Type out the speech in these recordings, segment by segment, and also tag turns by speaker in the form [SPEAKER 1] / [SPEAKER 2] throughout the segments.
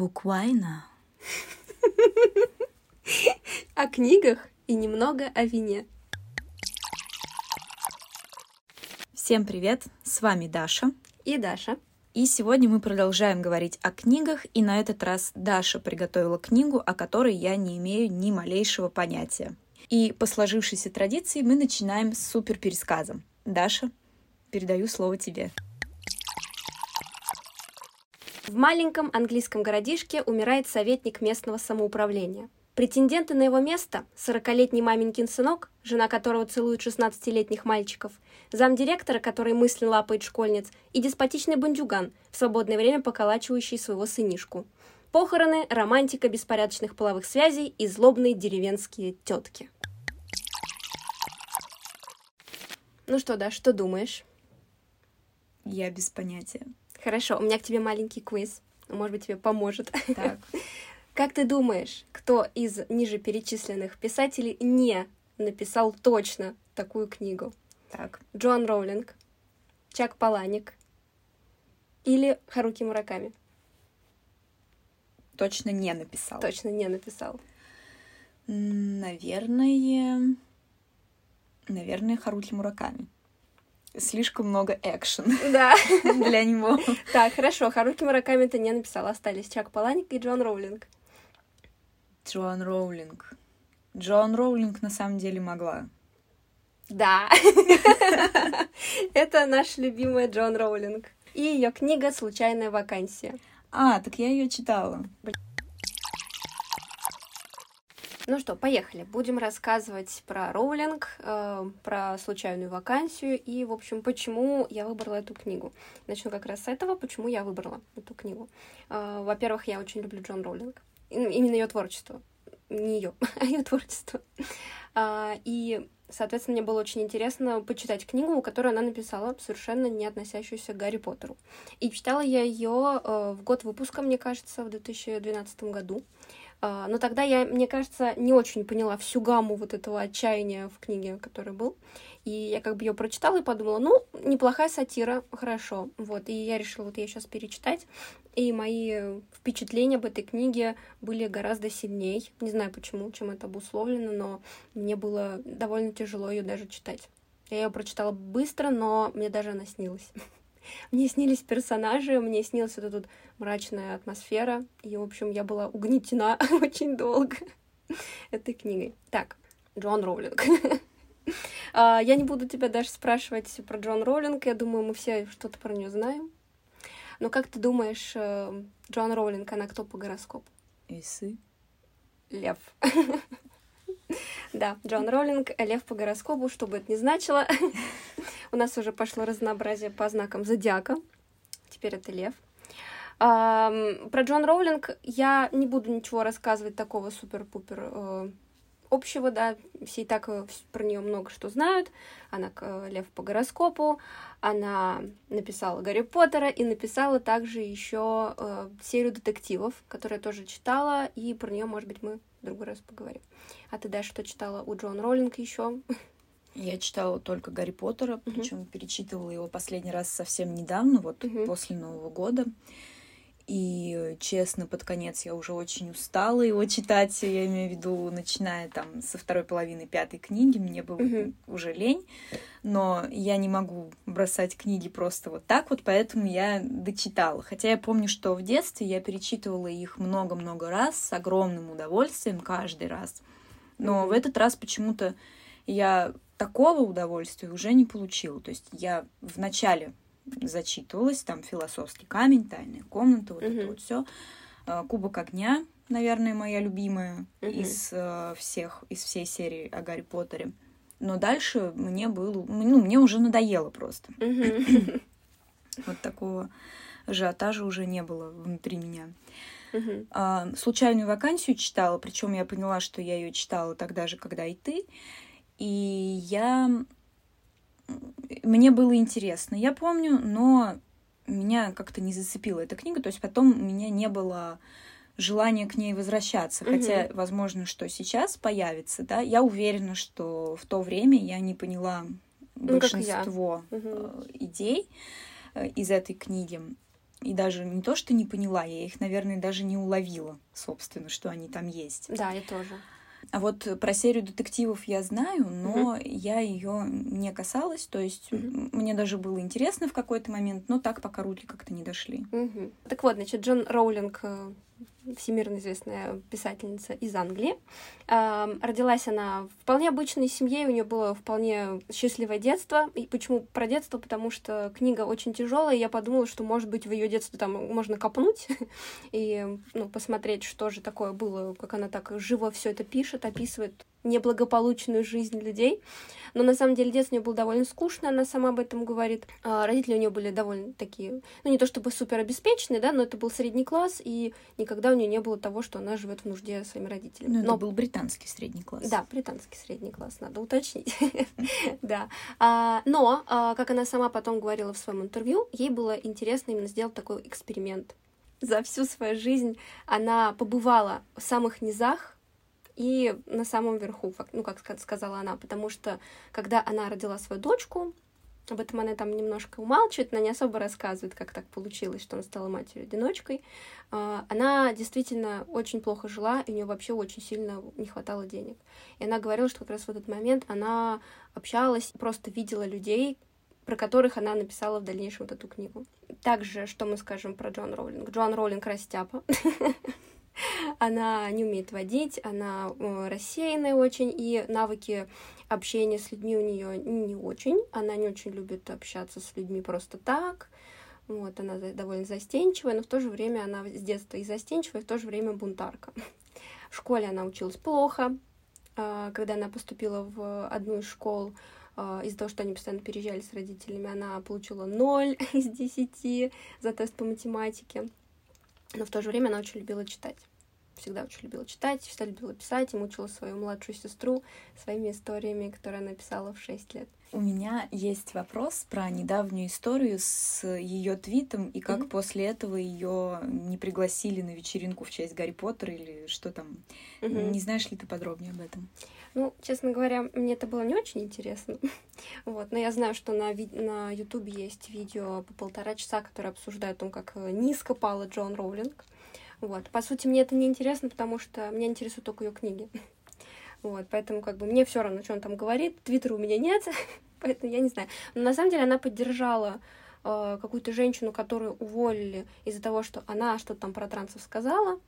[SPEAKER 1] Буквально.
[SPEAKER 2] О книгах и немного о вине.
[SPEAKER 1] Всем привет! С вами Даша.
[SPEAKER 2] И Даша.
[SPEAKER 1] И сегодня мы продолжаем говорить о книгах, и на этот раз Даша приготовила книгу, о которой я не имею ни малейшего понятия. И по сложившейся традиции мы начинаем с супер пересказом. Даша, передаю слово тебе.
[SPEAKER 2] В маленьком английском городишке умирает советник местного самоуправления. Претенденты на его место – 40-летний маменькин сынок, жена которого целует 16-летних мальчиков, замдиректора, который мысленно лапает школьниц, и деспотичный бандюган, в свободное время поколачивающий своего сынишку. Похороны, романтика беспорядочных половых связей и злобные деревенские тетки. Ну что, да, что думаешь?
[SPEAKER 1] Я без понятия.
[SPEAKER 2] Хорошо, у меня к тебе маленький квиз. Может быть, тебе поможет.
[SPEAKER 1] Так.
[SPEAKER 2] Как ты думаешь, кто из ниже перечисленных писателей не написал точно такую книгу?
[SPEAKER 1] Так.
[SPEAKER 2] Джоан Роулинг, Чак Паланик или Харуки Мураками?
[SPEAKER 1] Точно не написал.
[SPEAKER 2] Точно не написал.
[SPEAKER 1] Наверное... Наверное, Харуки Мураками слишком много экшен
[SPEAKER 2] да.
[SPEAKER 1] для него.
[SPEAKER 2] Так, хорошо, Харуки Мураками ты не написал, остались Чак Паланик и Джон Роулинг.
[SPEAKER 1] Джоан Роулинг. Джоан Роулинг на самом деле могла.
[SPEAKER 2] Да. Это наша любимая Джон Роулинг. И ее книга «Случайная вакансия».
[SPEAKER 1] А, так я ее читала.
[SPEAKER 2] Ну что, поехали. Будем рассказывать про роулинг, э, про случайную вакансию и, в общем, почему я выбрала эту книгу. Начну как раз с этого, почему я выбрала эту книгу. Э, во-первых, я очень люблю Джон Роулинг. Именно ее творчество. Не ее, а ее творчество. Э, и Соответственно, мне было очень интересно почитать книгу, которую она написала, совершенно не относящуюся к Гарри Поттеру. И читала я ее э, в год выпуска, мне кажется, в 2012 году. А, но тогда я, мне кажется, не очень поняла всю гамму вот этого отчаяния в книге, который был. И я как бы ее прочитала и подумала, ну, неплохая сатира, хорошо. Вот, и я решила вот ее сейчас перечитать. И мои впечатления об этой книге были гораздо сильнее. Не знаю почему, чем это обусловлено, но мне было довольно тяжело ее даже читать. Я ее прочитала быстро, но мне даже она снилась. Мне снились персонажи, мне снилась вот эта мрачная атмосфера, и, в общем, я была угнетена очень долго этой книгой. Так, Джон Роулинг. А, я не буду тебя даже спрашивать про Джон Роулинг, я думаю, мы все что-то про нее знаем. Но как ты думаешь, э, Джон Роулинг, она кто по гороскопу?
[SPEAKER 1] Весы.
[SPEAKER 2] Лев. Да, Джон Роллинг, лев по гороскопу, что бы это ни значило. У нас уже пошло разнообразие по знакам зодиака. Теперь это лев. Про Джон Роулинг я не буду ничего рассказывать такого супер-пупер э, общего, да, все и так э, про нее много что знают. Она э, лев по гороскопу, она написала Гарри Поттера и написала также еще э, серию детективов, которую я тоже читала, и про нее, может быть, мы в другой раз поговорим. А ты, Даша, что читала у Джон Роллинг еще?
[SPEAKER 1] Я читала только Гарри Поттера, uh-huh. причем перечитывала его последний раз совсем недавно, вот uh-huh. после Нового года. И, честно, под конец я уже очень устала его читать. Я имею в виду, начиная там со второй половины пятой книги, мне было uh-huh. уже лень. Но я не могу бросать книги просто вот так вот, поэтому я дочитала. Хотя я помню, что в детстве я перечитывала их много-много раз с огромным удовольствием каждый раз. Но uh-huh. в этот раз почему-то я такого удовольствия уже не получила. То есть я в начале зачитывалась, там философский камень, тайная комната, вот uh-huh. это вот все. А, Кубок огня, наверное, моя любимая uh-huh. из uh, всех, из всей серии о Гарри Поттере. Но дальше мне было, ну, мне уже надоело просто. Uh-huh. вот такого ажиотажа уже не было внутри меня. Uh-huh. А, случайную вакансию читала, причем я поняла, что я ее читала тогда же, когда и ты. И я мне было интересно, я помню, но меня как-то не зацепила эта книга, то есть потом у меня не было желания к ней возвращаться, угу. хотя, возможно, что сейчас появится, да, я уверена, что в то время я не поняла ну, большинство угу. идей э, из этой книги, И даже не то, что не поняла, я их, наверное, даже не уловила, собственно, что они там есть.
[SPEAKER 2] Да, я тоже.
[SPEAKER 1] А вот про серию детективов я знаю, но mm-hmm. я ее не касалась. То есть mm-hmm. мне даже было интересно в какой-то момент, но так пока руки как-то не дошли.
[SPEAKER 2] Mm-hmm. Так вот, значит, Джон Роулинг э, всемирно известная писательница из Англии. Родилась она в вполне обычной семье, у нее было вполне счастливое детство. И почему про детство? Потому что книга очень тяжелая, и я подумала, что, может быть, в ее детстве там можно копнуть и ну, посмотреть, что же такое было, как она так живо все это пишет, описывает неблагополучную жизнь людей. Но на самом деле детство у нее было довольно скучно, она сама об этом говорит. А родители у нее были довольно такие, ну не то чтобы супер обеспеченные, да, но это был средний класс, и никогда у нее не было того, что она живет в нужде своими родителями.
[SPEAKER 1] Но, но... это был британский средний класс.
[SPEAKER 2] Да, британский средний класс, надо уточнить. Да. А, но, а, как она сама потом говорила в своем интервью, ей было интересно именно сделать такой эксперимент. За всю свою жизнь она побывала в самых низах и на самом верху, ну, как сказала она, потому что когда она родила свою дочку, об этом она там немножко умалчивает, она не особо рассказывает, как так получилось, что она стала матерью-одиночкой. А, она действительно очень плохо жила, и у нее вообще очень сильно не хватало денег. И она говорила, что как раз в этот момент она общалась, просто видела людей, про которых она написала в дальнейшем вот эту книгу. Также, что мы скажем про Джон Роулинг? Джон Роулинг растяпа. она не умеет водить, она э, рассеянная очень, и навыки общения с людьми у нее не очень. Она не очень любит общаться с людьми просто так. Вот, она довольно застенчивая, но в то же время она с детства и застенчивая, и в то же время бунтарка. В школе она училась плохо. А, когда она поступила в одну из школ, а, из-за того, что они постоянно переезжали с родителями, она получила 0 из 10 за тест по математике. Но в то же время она очень любила читать всегда очень любила читать, всегда любила писать и мучила свою младшую сестру своими историями, которые она писала в 6 лет.
[SPEAKER 1] У меня есть вопрос про недавнюю историю с ее твитом и как mm-hmm. после этого ее не пригласили на вечеринку в честь Гарри Поттера или что там. Mm-hmm. Не знаешь ли ты подробнее об этом?
[SPEAKER 2] Ну, честно говоря, мне это было не очень интересно. вот, но я знаю, что на, ви- на YouTube есть видео по полтора часа, которые обсуждают о том, как низко пала Джон Роулинг. Вот. По сути, мне это не интересно, потому что меня интересуют только ее книги. Вот, поэтому как бы мне все равно, что он там говорит. Твиттера у меня нет, поэтому я не знаю. Но на самом деле она поддержала э, какую-то женщину, которую уволили из-за того, что она что-то там про трансов сказала.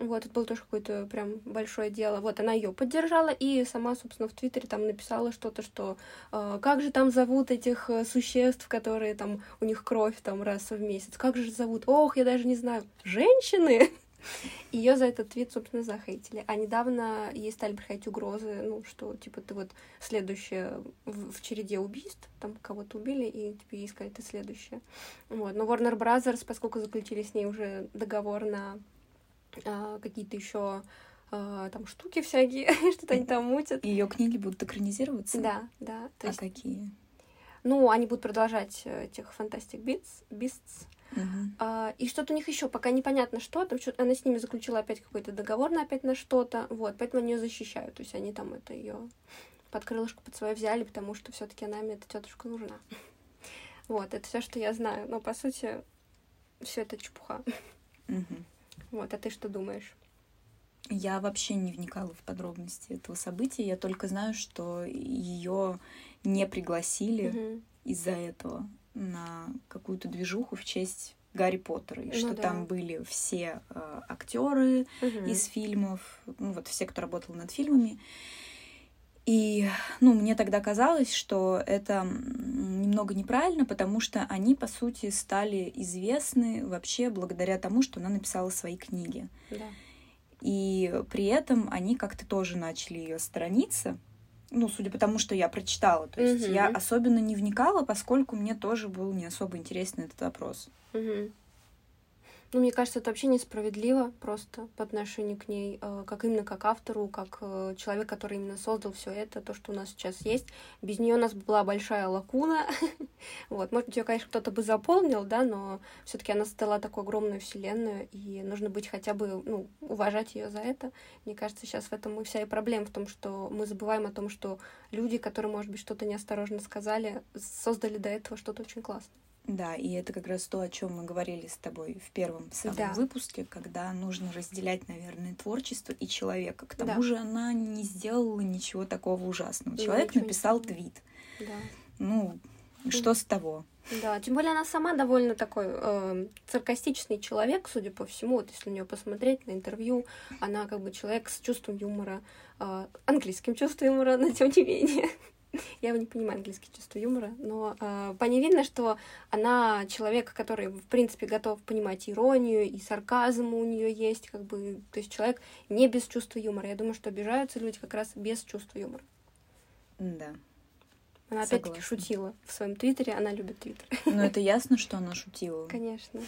[SPEAKER 2] Вот, это было тоже какое-то прям большое дело. Вот, она ее поддержала и сама, собственно, в Твиттере там написала что-то, что э, как же там зовут этих э, существ, которые там, у них кровь там раз в месяц, как же зовут? Ох, я даже не знаю. Женщины! Ее за этот твит, собственно, захейтили. А недавно ей стали приходить угрозы, ну, что, типа, ты вот следующая в, в череде убийств, там кого-то убили, и тебе ей сказали, ты следующая. Вот. Но Warner Brothers, поскольку заключили с ней уже договор на какие-то еще а, там штуки всякие, что-то они там мутят.
[SPEAKER 1] Ее книги будут экранизироваться?
[SPEAKER 2] Да, да.
[SPEAKER 1] То а есть... какие?
[SPEAKER 2] Ну, они будут продолжать этих Fantastic Beasts, Beasts. Uh-huh. А, и что-то у них еще пока непонятно что, там что она с ними заключила опять какой-то договор на опять на что-то, вот, поэтому они ее защищают, то есть они там это ее под крылышко под свое взяли, потому что все-таки она мне эта тетушка нужна. Вот, это все, что я знаю, но по сути все это чепуха. Uh-huh. Вот, а ты что думаешь?
[SPEAKER 1] Я вообще не вникала в подробности этого события. Я только знаю, что ее не пригласили угу. из-за этого на какую-то движуху в честь Гарри Поттера, и ну, что да. там были все э, актеры угу. из фильмов, ну вот все, кто работал над фильмами. И, ну, мне тогда казалось, что это немного неправильно, потому что они, по сути, стали известны вообще благодаря тому, что она написала свои книги.
[SPEAKER 2] Да.
[SPEAKER 1] И при этом они как-то тоже начали ее сторониться. Ну, судя по тому, что я прочитала. То есть угу. я особенно не вникала, поскольку мне тоже был не особо интересен этот вопрос.
[SPEAKER 2] Угу. Ну, мне кажется, это вообще несправедливо просто по отношению к ней, э, как именно как автору, как э, человек, который именно создал все это, то, что у нас сейчас есть. Без нее у нас была большая лакуна. вот, может быть, ее, конечно, кто-то бы заполнил, да, но все-таки она создала такую огромную вселенную, и нужно быть хотя бы, ну, уважать ее за это. Мне кажется, сейчас в этом и вся и проблема в том, что мы забываем о том, что люди, которые, может быть, что-то неосторожно сказали, создали до этого что-то очень классное.
[SPEAKER 1] Да, и это как раз то, о чем мы говорили с тобой в первом самом да. выпуске, когда нужно разделять, наверное, творчество и человека. К тому да. же она не сделала ничего такого ужасного. Человек написал твит. Да. Ну, что с того?
[SPEAKER 2] Да, тем более она сама довольно такой э, саркастичный человек, судя по всему. Вот если на нее посмотреть на интервью, она как бы человек с чувством юмора, э, английским чувством юмора, но тем не менее. Я не понимаю английский чувство юмора, но э, по ней видно, что она человек, который, в принципе, готов понимать иронию, и сарказм у нее есть, как бы, то есть человек не без чувства юмора. Я думаю, что обижаются люди как раз без чувства юмора.
[SPEAKER 1] Да.
[SPEAKER 2] Она опять-таки шутила в своем твиттере, она любит твиттер.
[SPEAKER 1] Ну, это ясно, что она шутила.
[SPEAKER 2] Конечно.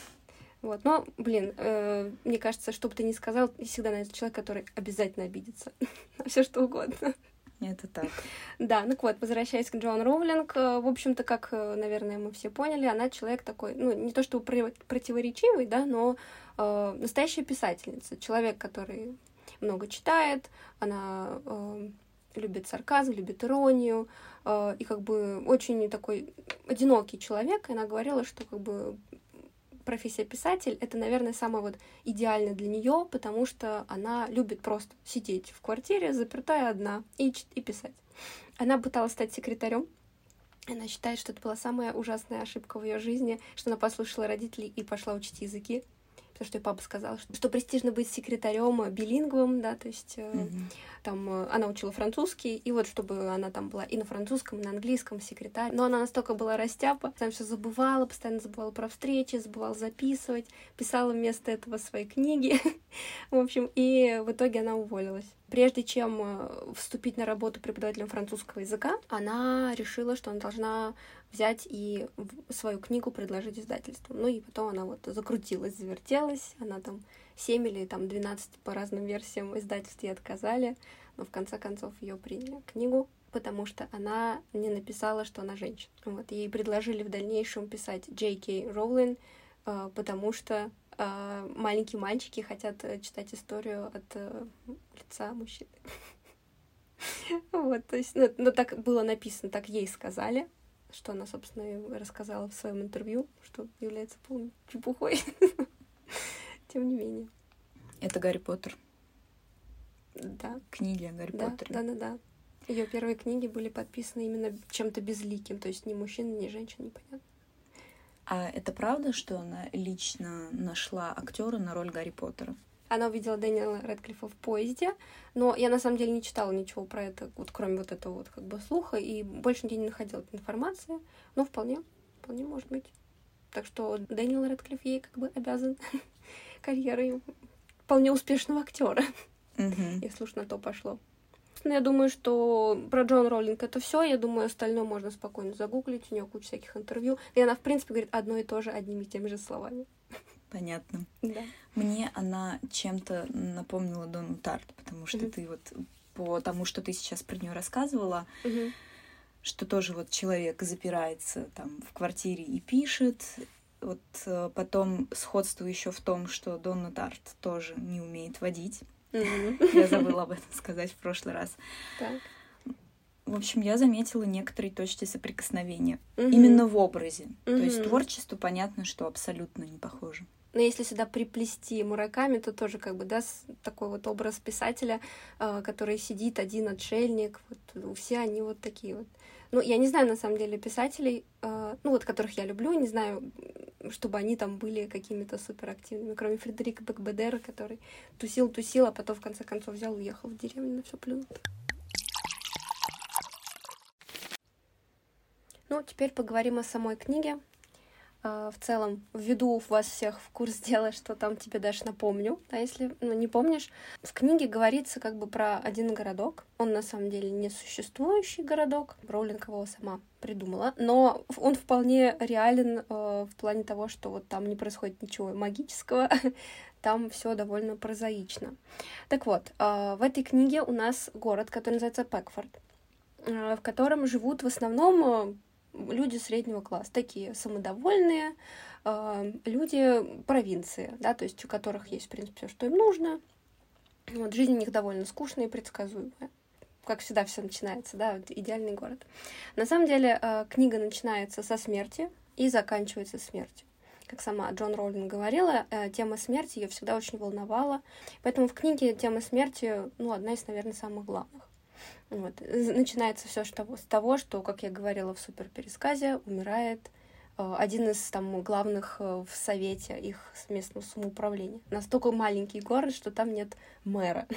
[SPEAKER 2] Вот, но, блин, э, мне кажется, что бы ты ни сказал, всегда найдется человек, который обязательно обидится на все что угодно.
[SPEAKER 1] Это так.
[SPEAKER 2] Да, ну вот, возвращаясь к Джоан Роулинг, э, в общем-то, как, э, наверное, мы все поняли, она человек такой, ну, не то чтобы противоречивый, да, но э, настоящая писательница, человек, который много читает, она э, любит сарказм, любит иронию, э, и как бы очень такой одинокий человек, и она говорила, что как бы профессия писатель это, наверное, самое вот идеальное для нее, потому что она любит просто сидеть в квартире, запертая одна, и, и писать. Она пыталась стать секретарем. Она считает, что это была самая ужасная ошибка в ее жизни, что она послушала родителей и пошла учить языки потому что папа сказал, что, что престижно быть секретарем билингвом, да, то есть mm-hmm. там э, она учила французский, и вот чтобы она там была и на французском, и на английском секретарь, но она настолько была растяпа, там все забывала, постоянно забывала про встречи, забывала записывать, писала вместо этого свои книги, в общем, и в итоге она уволилась. Прежде чем э, вступить на работу преподавателем французского языка, она решила, что она должна взять и свою книгу предложить издательству. Ну и потом она вот закрутилась, завертелась, она там 7 или там 12 по разным версиям издательств ей отказали, но в конце концов ее приняли книгу, потому что она не написала, что она женщина. Вот, ей предложили в дальнейшем писать Джей Кей Роулин, э, потому что маленькие мальчики хотят э, читать историю от лица мужчины. Вот, то есть, ну, ну, так было написано, так ей сказали что она, собственно, и рассказала в своем интервью, что является полной чепухой. Тем не менее.
[SPEAKER 1] Это Гарри Поттер.
[SPEAKER 2] Да.
[SPEAKER 1] Книги о Гарри
[SPEAKER 2] да,
[SPEAKER 1] Поттере.
[SPEAKER 2] Да, да, да. Ее первые книги были подписаны именно чем-то безликим, то есть ни мужчина, ни женщина, непонятно.
[SPEAKER 1] А это правда, что она лично нашла актера на роль Гарри Поттера?
[SPEAKER 2] Она увидела Дэниела Рэдклиффа в поезде, но я на самом деле не читала ничего про это, вот кроме вот этого вот как бы слуха, и больше нигде не находила информации, но вполне, вполне может быть. Так что Дэниел Рэдклифф ей как бы обязан карьерой вполне успешного актера, если уж на то пошло. Я думаю, что про Джон Роллинг это все. Я думаю, остальное можно спокойно загуглить. У нее куча всяких интервью. И она, в принципе, говорит одно и то же одними и теми же словами.
[SPEAKER 1] Понятно.
[SPEAKER 2] Да.
[SPEAKER 1] Мне она чем-то напомнила Дону Тарт, потому что mm-hmm. ты вот по тому, что ты сейчас про нее рассказывала,
[SPEAKER 2] mm-hmm.
[SPEAKER 1] что тоже вот человек запирается там в квартире и пишет. Вот э, потом сходство еще в том, что Донна Тарт тоже не умеет водить. Я забыла об этом сказать в прошлый раз.
[SPEAKER 2] Так.
[SPEAKER 1] В общем, я заметила некоторые точки соприкосновения именно в образе. То есть творчество понятно, что абсолютно не похоже.
[SPEAKER 2] Но если сюда приплести Мураками, то тоже как бы, да, такой вот образ писателя, э, который сидит один отшельник, вот все они вот такие вот. Ну, я не знаю, на самом деле, писателей, э, ну, вот которых я люблю, не знаю, чтобы они там были какими-то суперактивными, кроме Фредерика Бекбедера, который тусил-тусил, а потом в конце концов взял уехал в деревню на все плюнул. Ну, теперь поговорим о самой книге. А, в целом введу вас всех в курс дела, что там тебе даже напомню, а если ну, не помнишь. В книге говорится как бы про один городок. Он на самом деле не существующий городок. Роулинг его сама придумала, но он вполне реален э, в плане того, что вот там не происходит ничего магического, там все довольно прозаично. Так вот, э, в этой книге у нас город, который называется Пэкфорд, э, в котором живут в основном люди среднего класса, такие самодовольные, э, люди провинции, да, то есть у которых есть, в принципе, все, что им нужно. Вот, жизнь у них довольно скучная и предсказуемая. Как всегда все начинается, да, вот идеальный город. На самом деле э, книга начинается со смерти и заканчивается смертью. Как сама Джон Роулинг говорила, э, тема смерти ее всегда очень волновала. Поэтому в книге тема смерти, ну, одна из, наверное, самых главных. Вот. Начинается все с того, что, как я говорила в суперпересказе, умирает э, один из там главных э, в совете их местного самоуправления. Настолько маленький город, что там нет мэра.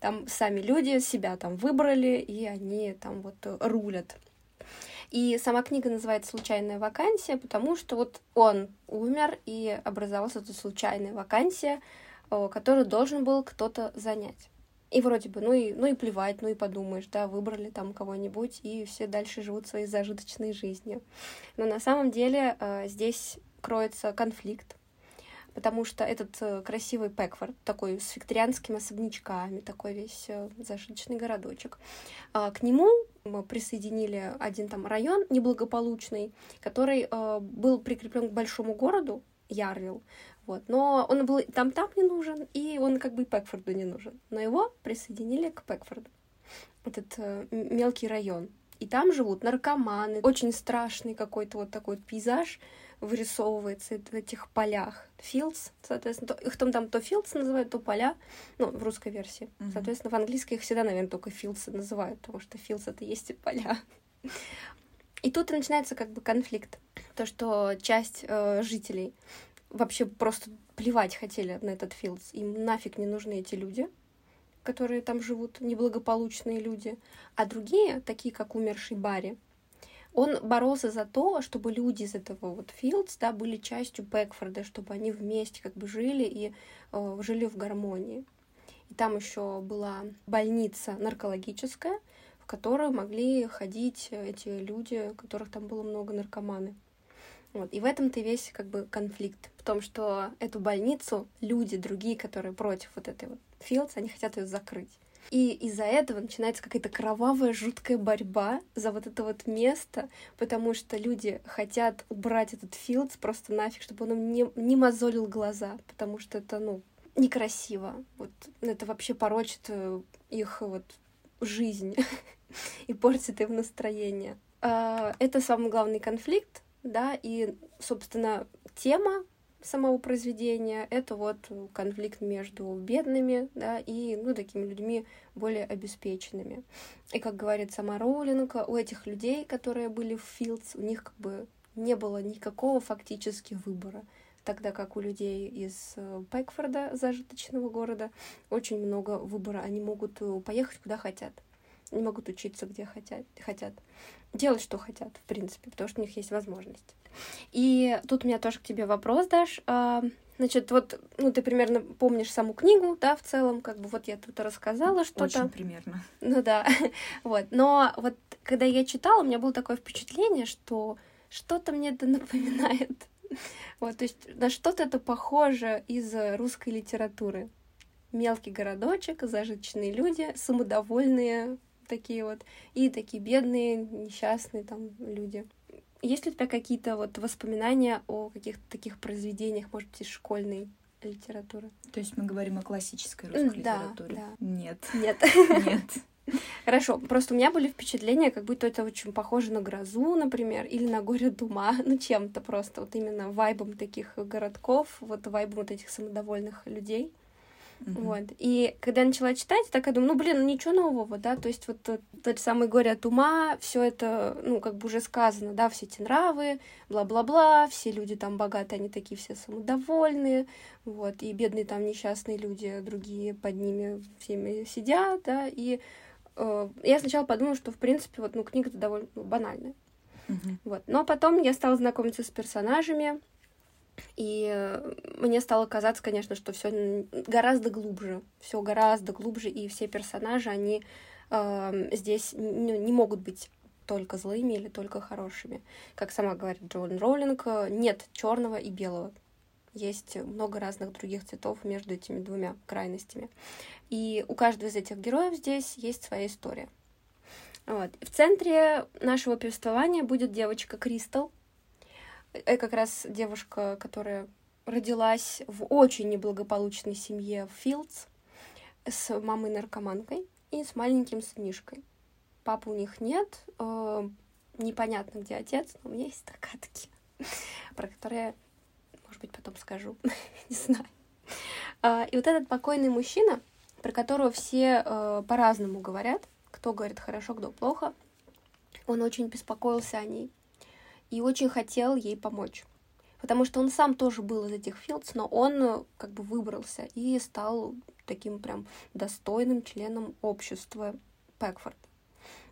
[SPEAKER 2] Там сами люди себя там выбрали, и они там вот рулят и сама книга называется «Случайная вакансия», потому что вот он умер, и образовалась эта случайная вакансия, которую должен был кто-то занять. И вроде бы, ну и, ну и плевать, ну и подумаешь, да, выбрали там кого-нибудь, и все дальше живут своей зажиточной жизнью. Но на самом деле э, здесь кроется конфликт, потому что этот э, красивый Пекфорд, такой с викторианскими особнячками, такой весь э, зажиточный городочек, э, к нему мы присоединили один там район неблагополучный, который э, был прикреплен к большому городу, Ярвилл, вот. Но он был там там не нужен, и он как бы Пекфорду не нужен. Но его присоединили к Пекфорду. Этот э, мелкий район. И там живут наркоманы. Очень страшный какой-то вот такой вот пейзаж вырисовывается в этих полях. Fields, соответственно, то, их там, там то fields называют, то поля, ну, в русской версии. Mm-hmm. Соответственно, в английской их всегда, наверное, только fields называют, потому что fields — это есть и поля. И тут и начинается как бы конфликт. То, что часть э, жителей вообще просто плевать хотели на этот fields. Им нафиг не нужны эти люди, которые там живут, неблагополучные люди. А другие, такие как умерший Барри, он боролся за то, чтобы люди из этого вот Филдс, да, были частью Бэкфорда, чтобы они вместе как бы жили и э, жили в гармонии. И там еще была больница наркологическая, в которую могли ходить эти люди, которых там было много наркоманы. Вот. И в этом-то весь как бы конфликт. В том, что эту больницу люди другие, которые против вот этой вот Филдс, они хотят ее закрыть. И из-за этого начинается какая-то кровавая, жуткая борьба за вот это вот место, потому что люди хотят убрать этот филдс просто нафиг, чтобы он им не, не мозолил глаза, потому что это, ну, некрасиво. Вот это вообще порочит э, их вот жизнь и портит им настроение. А, это самый главный конфликт, да, и, собственно, тема самого произведения, это вот конфликт между бедными, да, и, ну, такими людьми более обеспеченными. И, как говорит сама Роулинг, у этих людей, которые были в Филдс, у них как бы не было никакого фактически выбора, тогда как у людей из э, Пэкфорда, зажиточного города, очень много выбора. Они могут э, поехать куда хотят. Они могут учиться где хотят, хотят. Делать, что хотят, в принципе, потому что у них есть возможность. И тут у меня тоже к тебе вопрос, Даш. А, значит, вот, ну, ты примерно помнишь саму книгу, да, в целом, как бы вот я тут рассказала что-то.
[SPEAKER 1] Очень примерно.
[SPEAKER 2] Ну да, вот. Но вот когда я читала, у меня было такое впечатление, что что-то мне это напоминает. Вот, то есть на что-то это похоже из русской литературы. Мелкий городочек, зажиточные люди, самодовольные такие вот, и такие бедные, несчастные там люди. Есть ли у тебя какие-то вот воспоминания о каких-то таких произведениях, может быть, из школьной литературы?
[SPEAKER 1] То есть мы говорим о классической русской
[SPEAKER 2] да,
[SPEAKER 1] литературе?
[SPEAKER 2] Да.
[SPEAKER 1] Нет.
[SPEAKER 2] Нет.
[SPEAKER 1] Нет.
[SPEAKER 2] Хорошо, просто у меня были впечатления, как будто это очень похоже на грозу, например, или на горе Дума, ну чем-то просто, вот именно вайбом таких городков, вот вайбом вот этих самодовольных людей. Mm-hmm. Вот. И когда я начала читать, я такая думаю, ну, блин, ну ничего нового, да, то есть вот тот, тот самый горе от ума, все это, ну, как бы уже сказано, да, все эти нравы, бла-бла-бла, все люди там богатые, они такие все самодовольные, вот, и бедные там несчастные люди, другие под ними всеми сидят, да, и э, я сначала подумала, что, в принципе, вот, ну, книга-то довольно ну, банальная. Mm-hmm. Вот. Но потом я стала знакомиться с персонажами, и э, мне стало казаться, конечно, что все гораздо глубже, все гораздо глубже, и все персонажи, они э, здесь не, не могут быть только злыми или только хорошими. Как сама говорит Джоан Роулинг, нет черного и белого. Есть много разных других цветов между этими двумя крайностями. И у каждого из этих героев здесь есть своя история. Вот. В центре нашего повествования будет девочка Кристал, это как раз девушка, которая родилась в очень неблагополучной семье в Филдс с мамой-наркоманкой и с маленьким сынишкой. Папы у них нет, э, непонятно, где отец, но у меня есть догадки, про которые, может быть, потом скажу, не знаю. А, и вот этот покойный мужчина, про которого все э, по-разному говорят, кто говорит хорошо, кто плохо, он очень беспокоился о ней и очень хотел ей помочь. Потому что он сам тоже был из этих филдс, но он э, как бы выбрался и стал таким прям достойным членом общества Пэкфорд.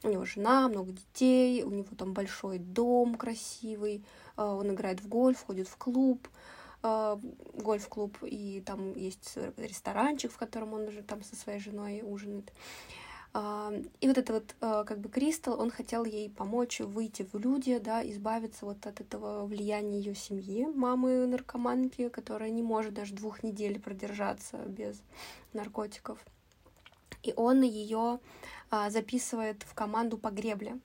[SPEAKER 2] У него жена, много детей, у него там большой дом красивый, э, он играет в гольф, ходит в клуб, э, гольф-клуб, и там есть ресторанчик, в котором он уже там со своей женой ужинает. И вот это вот э, как бы Кристал, он хотел ей помочь выйти в люди, да, избавиться вот от этого влияния ее семьи, мамы наркоманки, которая не может даже двух недель продержаться без наркотиков. И он ее а, записывает в команду по гребле,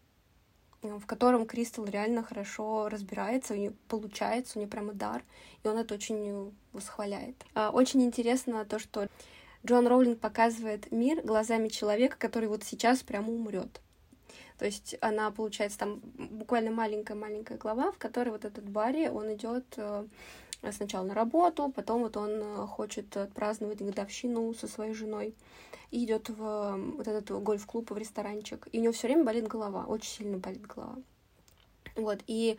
[SPEAKER 2] в котором Кристал реально хорошо разбирается, у нее получается, у нее прямо дар, и он это очень восхваляет. А, очень интересно то, что Джон Роулинг показывает мир глазами человека, который вот сейчас прямо умрет. То есть она, получается, там буквально маленькая-маленькая глава, в которой вот этот Барри, он идет э, сначала на работу, потом вот он э, хочет отпраздновать годовщину со своей женой и идет в вот этот гольф-клуб, в ресторанчик. И у него все время болит голова, очень сильно болит голова. Вот, и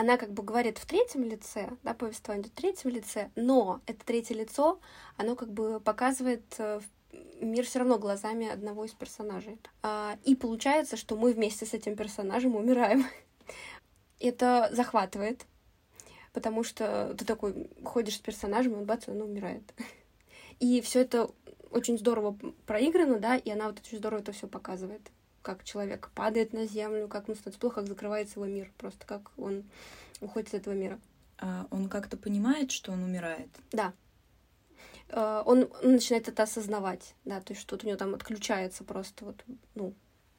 [SPEAKER 2] она как бы говорит в третьем лице, да, повествование в третьем лице, но это третье лицо, оно как бы показывает э, мир все равно глазами одного из персонажей. А, и получается, что мы вместе с этим персонажем умираем. Это захватывает, потому что ты такой ходишь с персонажем, и он бац, он умирает. И все это очень здорово проиграно, да, и она вот очень здорово это все показывает как человек падает на землю, как ему становится плохо, как закрывается его мир, просто как он уходит из этого мира.
[SPEAKER 1] А он как-то понимает, что он умирает?
[SPEAKER 2] Да. А, он начинает это осознавать, да, то есть что-то у него там отключается просто, вот, ну,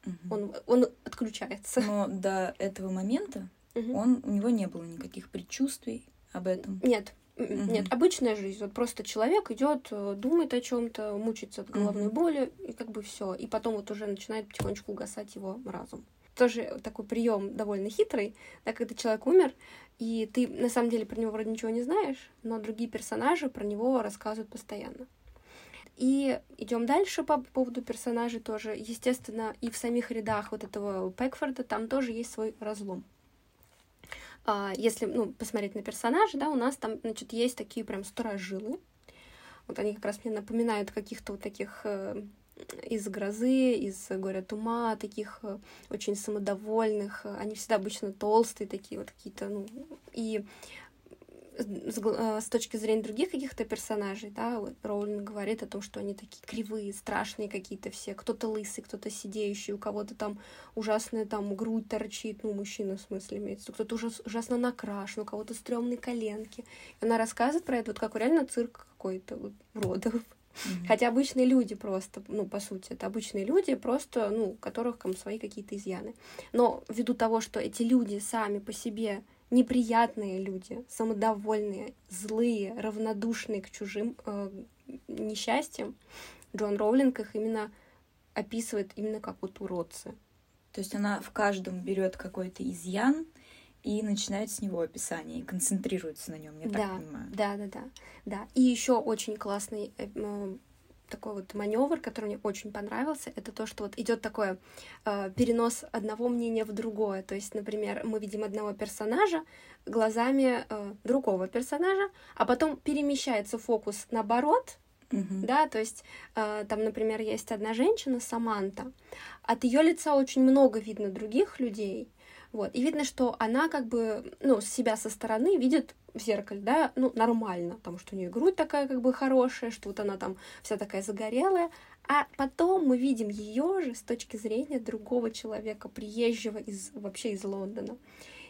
[SPEAKER 2] угу. он, он отключается.
[SPEAKER 1] Но до этого момента угу. он, у него не было никаких предчувствий об этом?
[SPEAKER 2] Нет, Mm-hmm. Нет, обычная жизнь. Вот просто человек идет, э, думает о чем-то, мучается от головной mm-hmm. боли, и как бы все. И потом вот уже начинает потихонечку угасать его разум. Тоже такой прием довольно хитрый, да, когда человек умер, и ты на самом деле про него вроде ничего не знаешь, но другие персонажи про него рассказывают постоянно. И идем дальше по поводу персонажей тоже. Естественно, и в самих рядах вот этого Пэкфорда там тоже есть свой разлом. А, если ну, посмотреть на персонажа, да, у нас там, значит, есть такие прям сторожилы. Вот они как раз мне напоминают каких-то вот таких э, из грозы, из горя тума, таких э, очень самодовольных. Они всегда обычно толстые такие вот какие-то, ну, и с, э, с точки зрения других каких-то персонажей, да, вот Роулинг говорит о том, что они такие кривые, страшные какие-то все, кто-то лысый, кто-то сидеющий, у кого-то там ужасная там грудь торчит, ну, мужчина в смысле имеется, кто-то ужас, ужасно накрашен, у кого-то стрёмные коленки. И она рассказывает про это вот как реально цирк какой-то вот, родов. Mm-hmm. Хотя обычные люди просто, ну, по сути, это обычные люди, просто, ну, у которых там свои какие-то изъяны. Но ввиду того, что эти люди сами по себе неприятные люди, самодовольные, злые, равнодушные к чужим э, несчастьям, Джон Роулинг их именно описывает именно как вот уродцы.
[SPEAKER 1] То есть она в каждом берет какой-то изъян и начинает с него описание и концентрируется на нем, я
[SPEAKER 2] да,
[SPEAKER 1] так понимаю.
[SPEAKER 2] Да, да, да, да. И еще очень классный э, такой вот маневр, который мне очень понравился, это то, что вот идет такой э, перенос одного мнения в другое. То есть, например, мы видим одного персонажа глазами э, другого персонажа, а потом перемещается фокус наоборот,
[SPEAKER 1] Uh-huh.
[SPEAKER 2] Да, то есть э, там, например, есть одна женщина, Саманта. От ее лица очень много видно других людей. Вот. И видно, что она как бы, ну, себя со стороны видит в зеркале, да, ну, нормально, потому что у нее грудь такая как бы хорошая, что вот она там вся такая загорелая, а потом мы видим ее же с точки зрения другого человека, приезжего из вообще из Лондона.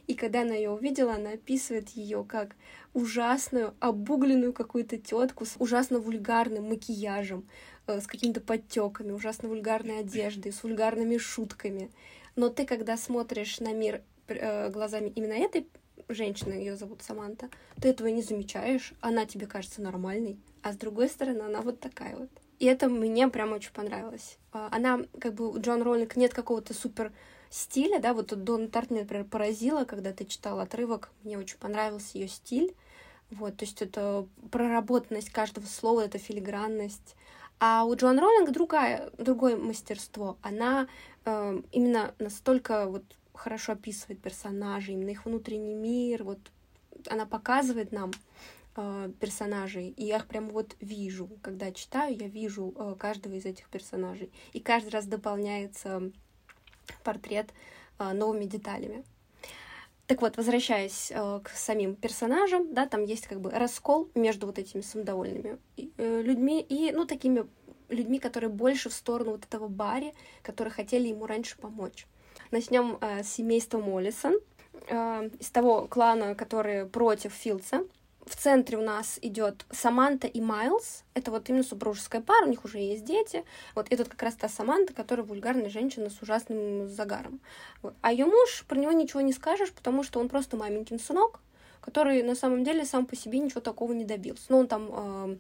[SPEAKER 2] И когда она ее увидела, она описывает ее как ужасную, обугленную какую-то тетку с ужасно вульгарным макияжем, э, с какими-то подтеками, ужасно вульгарной одеждой, с вульгарными шутками. Но ты, когда смотришь на мир э, глазами именно этой женщина, ее зовут Саманта, ты этого не замечаешь, она тебе кажется нормальной, а с другой стороны она вот такая вот. И это мне прям очень понравилось. А, она, как бы, у Джон Роллинг нет какого-то супер стиля, да, вот Дон Тарт, например, поразила, когда ты читал отрывок, мне очень понравился ее стиль, вот, то есть это проработанность каждого слова, это филигранность. А у Джоан Роллинг другая, другое мастерство. Она э, именно настолько вот хорошо описывает персонажей, именно их внутренний мир, вот она показывает нам э, персонажей, и я их прям вот вижу, когда читаю, я вижу э, каждого из этих персонажей, и каждый раз дополняется портрет э, новыми деталями. Так вот, возвращаясь э, к самим персонажам, да, там есть как бы раскол между вот этими самодовольными э, людьми и, ну, такими людьми, которые больше в сторону вот этого Барри, которые хотели ему раньше помочь. Начнем э, с семейства Моллисон, э, из того клана, который против Филдса. В центре у нас идет Саманта и Майлз. Это вот именно супружеская пара, у них уже есть дети. Вот и тут как раз та Саманта, которая вульгарная женщина с ужасным загаром. Вот. А ее муж, про него ничего не скажешь, потому что он просто маменькин сынок, который на самом деле сам по себе ничего такого не добился. Но он там э,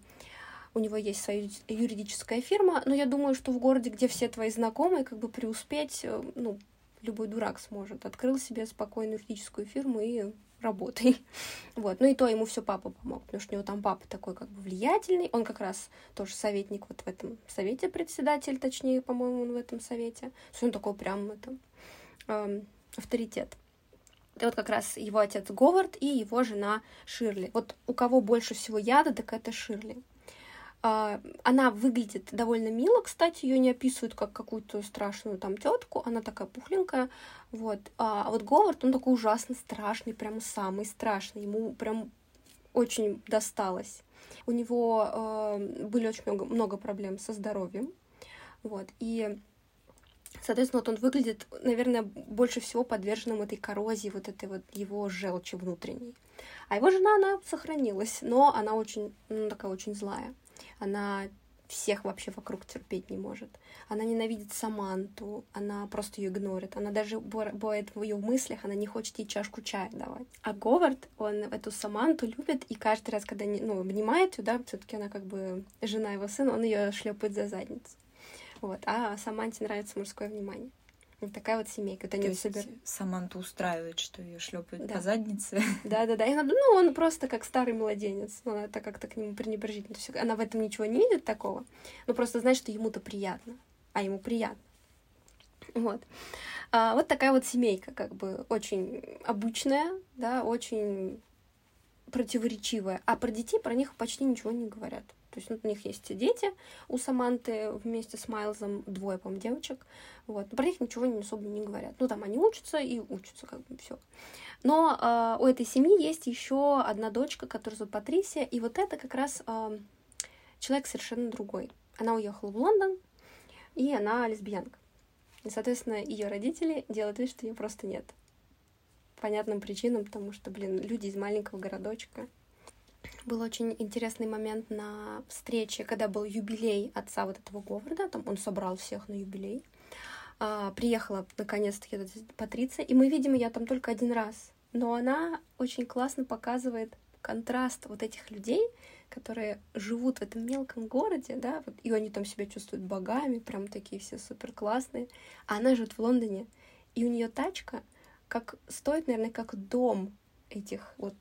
[SPEAKER 2] у него есть своя юридическая фирма, но я думаю, что в городе, где все твои знакомые, как бы преуспеть, э, ну, любой дурак сможет. Открыл себе спокойно юридическую фирму и работай. Вот. Ну и то ему все папа помог, потому что у него там папа такой как бы влиятельный. Он как раз тоже советник вот в этом совете, председатель, точнее, по-моему, он в этом совете. То есть он такой прям это, эм, авторитет. Это вот как раз его отец Говард и его жена Ширли. Вот у кого больше всего яда, так это Ширли. А, она выглядит довольно мило, кстати, ее не описывают как какую-то страшную там тетку, она такая пухленькая, вот. А вот Говард, он такой ужасно страшный, прям самый страшный, ему прям очень досталось. У него э, были очень много, много проблем со здоровьем, вот, и Соответственно, вот он выглядит, наверное, больше всего подверженным этой коррозии, вот этой вот его желчи внутренней. А его жена, она сохранилась, но она очень, ну, такая очень злая. Она всех вообще вокруг терпеть не может. Она ненавидит Саманту, она просто ее игнорит. Она даже бывает в ее мыслях, она не хочет ей чашку чая давать. А Говард, он эту Саманту любит, и каждый раз, когда ну, обнимает ее, да, все-таки она как бы жена его сына, он ее шлепает за задницу. Вот. А Саманте нравится мужское внимание. Вот такая вот семейка.
[SPEAKER 1] Вот они собер... Саманту устраивает, что ее шлепают да. по заднице.
[SPEAKER 2] Да, да, да. И она, ну, он просто как старый младенец. Она так как-то к нему пренебрежительно. Все. Она в этом ничего не видит такого. Но просто знает, что ему-то приятно. А ему приятно. Вот. А, вот такая вот семейка, как бы очень обычная, да, очень противоречивая. А про детей про них почти ничего не говорят. То есть ну, у них есть дети у Саманты вместе с Майлзом, двое, по девочек. Вот. Про них ничего не особо не говорят. Ну, там они учатся и учатся, как бы все. Но э, у этой семьи есть еще одна дочка, которая зовут Патрисия, и вот это как раз э, человек совершенно другой. Она уехала в Лондон, и она лесбиянка. И, соответственно, ее родители делают вид, что ее просто нет. Понятным причинам, потому что, блин, люди из маленького городочка, был очень интересный момент на встрече, когда был юбилей отца вот этого Говарда, там он собрал всех на юбилей. А, приехала наконец-таки Патриция, и мы видим ее там только один раз. Но она очень классно показывает контраст вот этих людей, которые живут в этом мелком городе, да, вот, и они там себя чувствуют богами, прям такие все супер классные, а она живет в Лондоне, и у нее тачка как стоит, наверное, как дом этих вот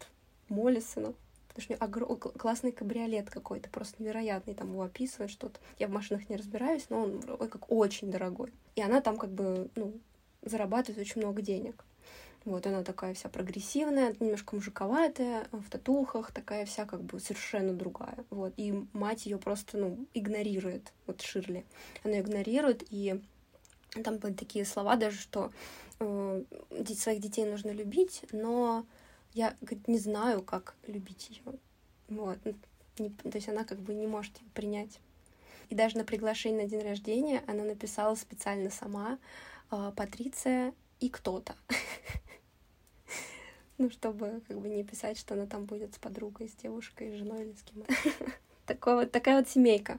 [SPEAKER 2] Моллисонов, потому что у него огр... классный кабриолет какой-то, просто невероятный, там его описывает что-то. Я в машинах не разбираюсь, но он ой, как очень дорогой. И она там как бы, ну, зарабатывает очень много денег. Вот она такая вся прогрессивная, немножко мужиковатая, в татухах, такая вся как бы совершенно другая. Вот. И мать ее просто, ну, игнорирует, вот Ширли. Она игнорирует, и там были такие слова даже, что э, своих детей нужно любить, но я говорит, не знаю, как любить ее. Вот. Не, то есть она как бы не может принять. И даже на приглашение на день рождения она написала специально сама э, Патриция и кто-то. Ну, чтобы как бы не писать, что она там будет с подругой, с девушкой, с женой или с кем Такая вот, такая вот семейка.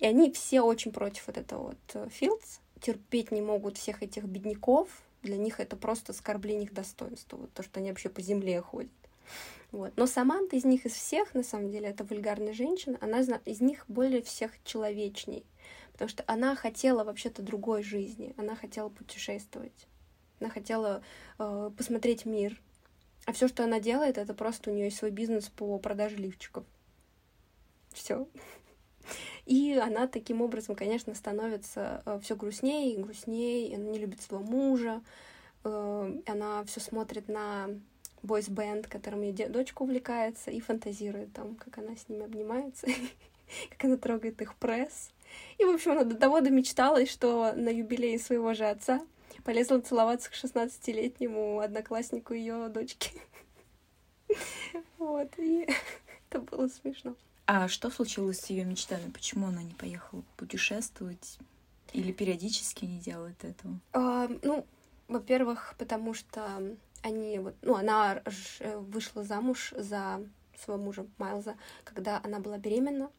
[SPEAKER 2] И они все очень против вот этого вот Филдс, э, терпеть не могут всех этих бедняков, для них это просто оскорбление их достоинства, вот то, что они вообще по земле ходят. Вот. Но Саманта из них, из всех, на самом деле, это вульгарная женщина, она из них более всех человечней, потому что она хотела вообще-то другой жизни, она хотела путешествовать. Она хотела э, посмотреть мир. А все, что она делает, это просто у нее есть свой бизнес по продаже лифчиков. Все. И она таким образом, конечно, становится э, все грустнее и грустнее. Она не любит своего мужа. Э, она все смотрит на бойс бенд которым ее дочка увлекается, и фантазирует там, как она с ними обнимается, как она трогает их пресс. И, в общем, она до того домечталась, что на юбилей своего же отца полезла целоваться к 16-летнему однокласснику ее дочки. Вот, и это было смешно.
[SPEAKER 1] А что случилось с ее мечтами? Почему она не поехала путешествовать? Или периодически не делает этого?
[SPEAKER 2] А, ну, во-первых, потому что они вот, ну, она э, вышла замуж за своего мужа Майлза, когда она была беременна,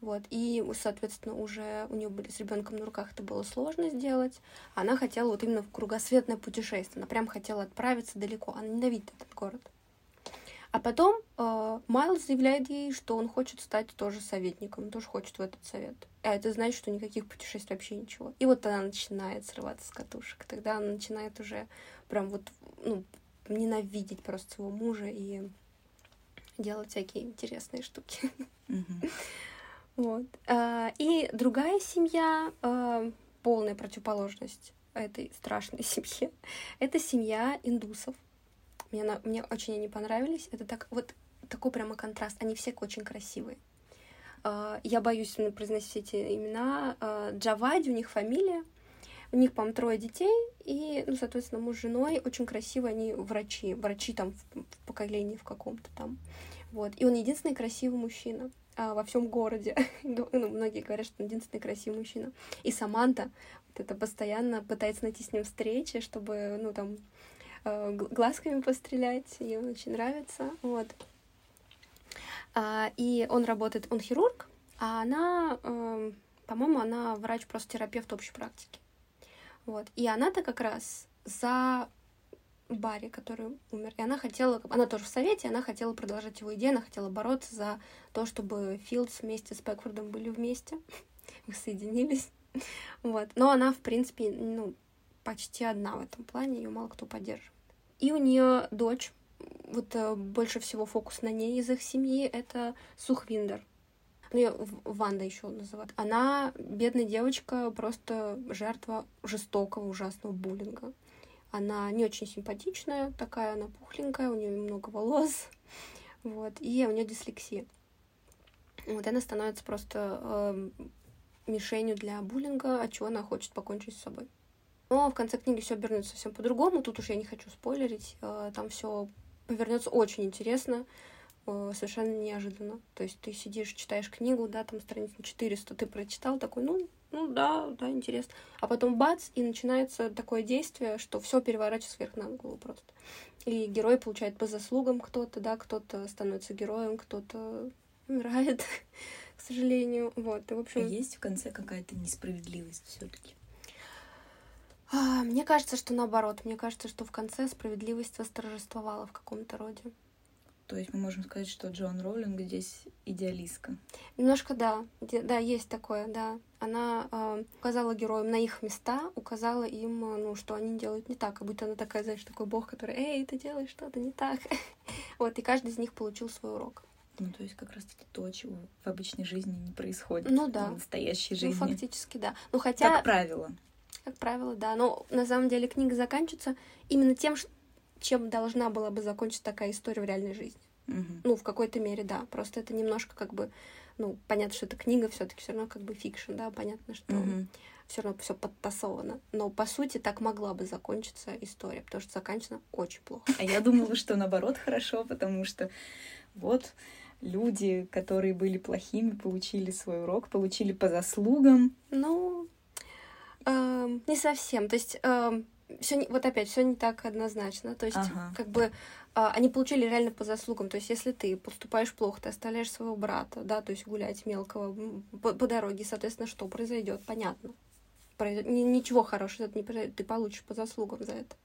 [SPEAKER 2] вот, и, соответственно, уже у нее были с ребенком на руках, это было сложно сделать. Она хотела вот именно в кругосветное путешествие, она прям хотела отправиться далеко, она ненавидит этот город. А потом э, Майлз заявляет ей, что он хочет стать тоже советником, тоже хочет в этот совет. А это значит, что никаких путешествий вообще ничего. И вот она начинает срываться с катушек. Тогда она начинает уже прям вот ну, ненавидеть просто своего мужа и делать всякие интересные штуки. Вот. А, и другая семья, а, полная противоположность этой страшной семье, это семья индусов. Мне, она, мне очень они понравились. Это так вот такой прямо контраст. Они все очень красивые. А, я боюсь произносить все эти имена. Джавади, у них фамилия. У них, по-моему, трое детей, и, ну, соответственно, муж с женой очень красивые, они врачи, врачи там в, в поколении в каком-то там. Вот. И он единственный красивый мужчина а, во всем городе. ну, многие говорят, что он единственный красивый мужчина. И Саманта вот это постоянно пытается найти с ним встречи, чтобы, ну, там, глазками пострелять. Ей очень нравится. Вот. А, и он работает, он хирург, а она, э, по-моему, она врач-просто-терапевт общей практики. Вот. И она-то как раз за Барри, который умер. И она хотела, она тоже в совете, она хотела продолжать его идею, она хотела бороться за то, чтобы Филдс вместе с Пэкфордом были вместе, соединились. Вот. Но она, в принципе, ну, почти одна в этом плане, ее мало кто поддерживает. И у нее дочь, вот э, больше всего фокус на ней из их семьи, это Сухвиндер ну, ее Ванда еще называют, она, бедная девочка, просто жертва жестокого, ужасного буллинга. Она не очень симпатичная, такая она пухленькая, у нее много волос, вот, и у нее дислексия. Вот она становится просто э, мишенью для буллинга, от чего она хочет покончить с собой. Но в конце книги все обернется совсем по-другому. Тут уж я не хочу спойлерить. Э, там все повернется очень интересно. Э, совершенно неожиданно. То есть ты сидишь, читаешь книгу, да, там страниц на 400, ты прочитал, такой, ну, ну да, да, интересно. А потом бац, и начинается такое действие, что все переворачивается вверх на голову просто. И герой получает по заслугам кто-то, да, кто-то становится героем, кто-то умирает, к сожалению. Вот, и, в общем...
[SPEAKER 1] А есть в конце какая-то несправедливость все таки
[SPEAKER 2] а, Мне кажется, что наоборот. Мне кажется, что в конце справедливость восторжествовала в каком-то роде.
[SPEAKER 1] То есть мы можем сказать, что Джон Роллинг здесь идеалистка.
[SPEAKER 2] Немножко да, да, есть такое, да. Она э, указала героям на их места, указала им, ну, что они делают не так, как будто она такая, знаешь, такой бог, который, эй, ты делаешь что-то не так. вот, и каждый из них получил свой урок.
[SPEAKER 1] Ну, то есть как раз-таки то, чего в обычной жизни не происходит.
[SPEAKER 2] Ну да.
[SPEAKER 1] В настоящей жизни.
[SPEAKER 2] Ну, фактически, да. Ну, хотя...
[SPEAKER 1] Как правило.
[SPEAKER 2] Как правило, да. Но на самом деле книга заканчивается именно тем, чем должна была бы закончиться такая история в реальной жизни.
[SPEAKER 1] Угу.
[SPEAKER 2] Ну, в какой-то мере, да. Просто это немножко как бы, ну, понятно, что это книга все-таки все равно как бы fiction, да, понятно, что
[SPEAKER 1] угу.
[SPEAKER 2] все равно все подтасовано. Но по сути так могла бы закончиться история, потому что заканчена очень плохо.
[SPEAKER 1] А я думала, что наоборот хорошо, потому что вот люди, которые были плохими, получили свой урок, получили по заслугам.
[SPEAKER 2] Ну, э, не совсем. То есть э, все вот опять все не так однозначно. То есть,
[SPEAKER 1] ага.
[SPEAKER 2] как бы а, они получили реально по заслугам. То есть, если ты поступаешь плохо, ты оставляешь своего брата, да, то есть гулять мелкого по, по дороге, соответственно, что произойдет, понятно. Произойдет, ничего хорошего это не произойдет, ты получишь по заслугам за это.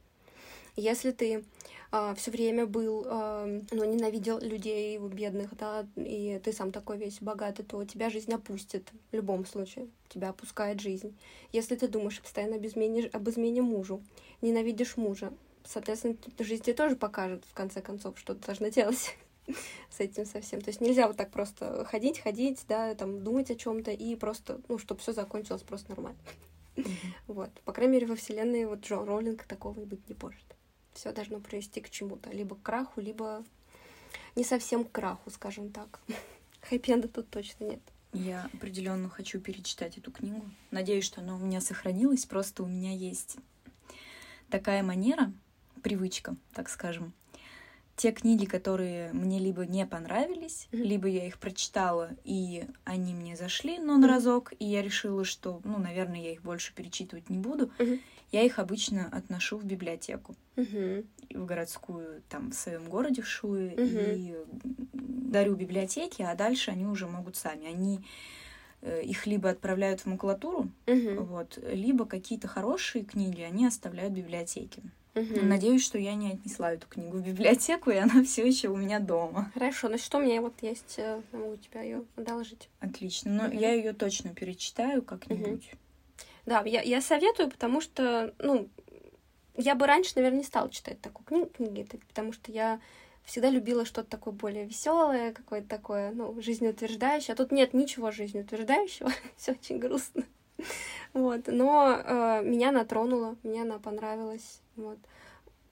[SPEAKER 2] Если ты э, все время был, э, ну, ненавидел людей бедных, да, и ты сам такой весь богатый, то тебя жизнь опустит в любом случае. Тебя опускает жизнь. Если ты думаешь постоянно об измене, об измене мужу, ненавидишь мужа, соответственно, жизнь тебе тоже покажет, в конце концов, что ты должна делать с этим совсем. То есть нельзя вот так просто ходить, ходить, да, там думать о чем-то и просто, ну, чтобы все закончилось просто нормально. Вот. По крайней мере, во вселенной вот Джо Роллинг такого и быть не может. Все должно привести к чему-то. Либо к краху, либо не совсем к краху, скажем так. Хэппи-энда тут точно нет.
[SPEAKER 1] Я определенно хочу перечитать эту книгу. Надеюсь, что она у меня сохранилась. Просто у меня есть такая манера, привычка, так скажем, те книги, которые мне либо не понравились, mm-hmm. либо я их прочитала, и они мне зашли, но на mm-hmm. разок, и я решила, что, ну, наверное, я их больше перечитывать не буду, mm-hmm. Я их обычно отношу в библиотеку, mm-hmm. в городскую, там, в своем городе, в Шуе, mm-hmm. и дарю библиотеке, а дальше они уже могут сами. Они э, их либо отправляют в макулатуру, mm-hmm. вот, либо какие-то хорошие книги они оставляют в библиотеке. Угу. Надеюсь, что я не отнесла эту книгу в библиотеку, и она все еще у меня дома.
[SPEAKER 2] Хорошо, ну что у меня вот есть, э, могу тебя ее одолжить.
[SPEAKER 1] Отлично, но угу. я ее точно перечитаю как-нибудь. Угу.
[SPEAKER 2] Да, я, я советую, потому что, ну, я бы раньше, наверное, не стала читать такую книгу, книги, потому что я всегда любила что-то такое более веселое, какое-то такое, ну, жизнеутверждающее. А тут нет ничего жизнеутверждающего, все очень грустно. Вот, но э, меня она тронула, мне она понравилась. Вот.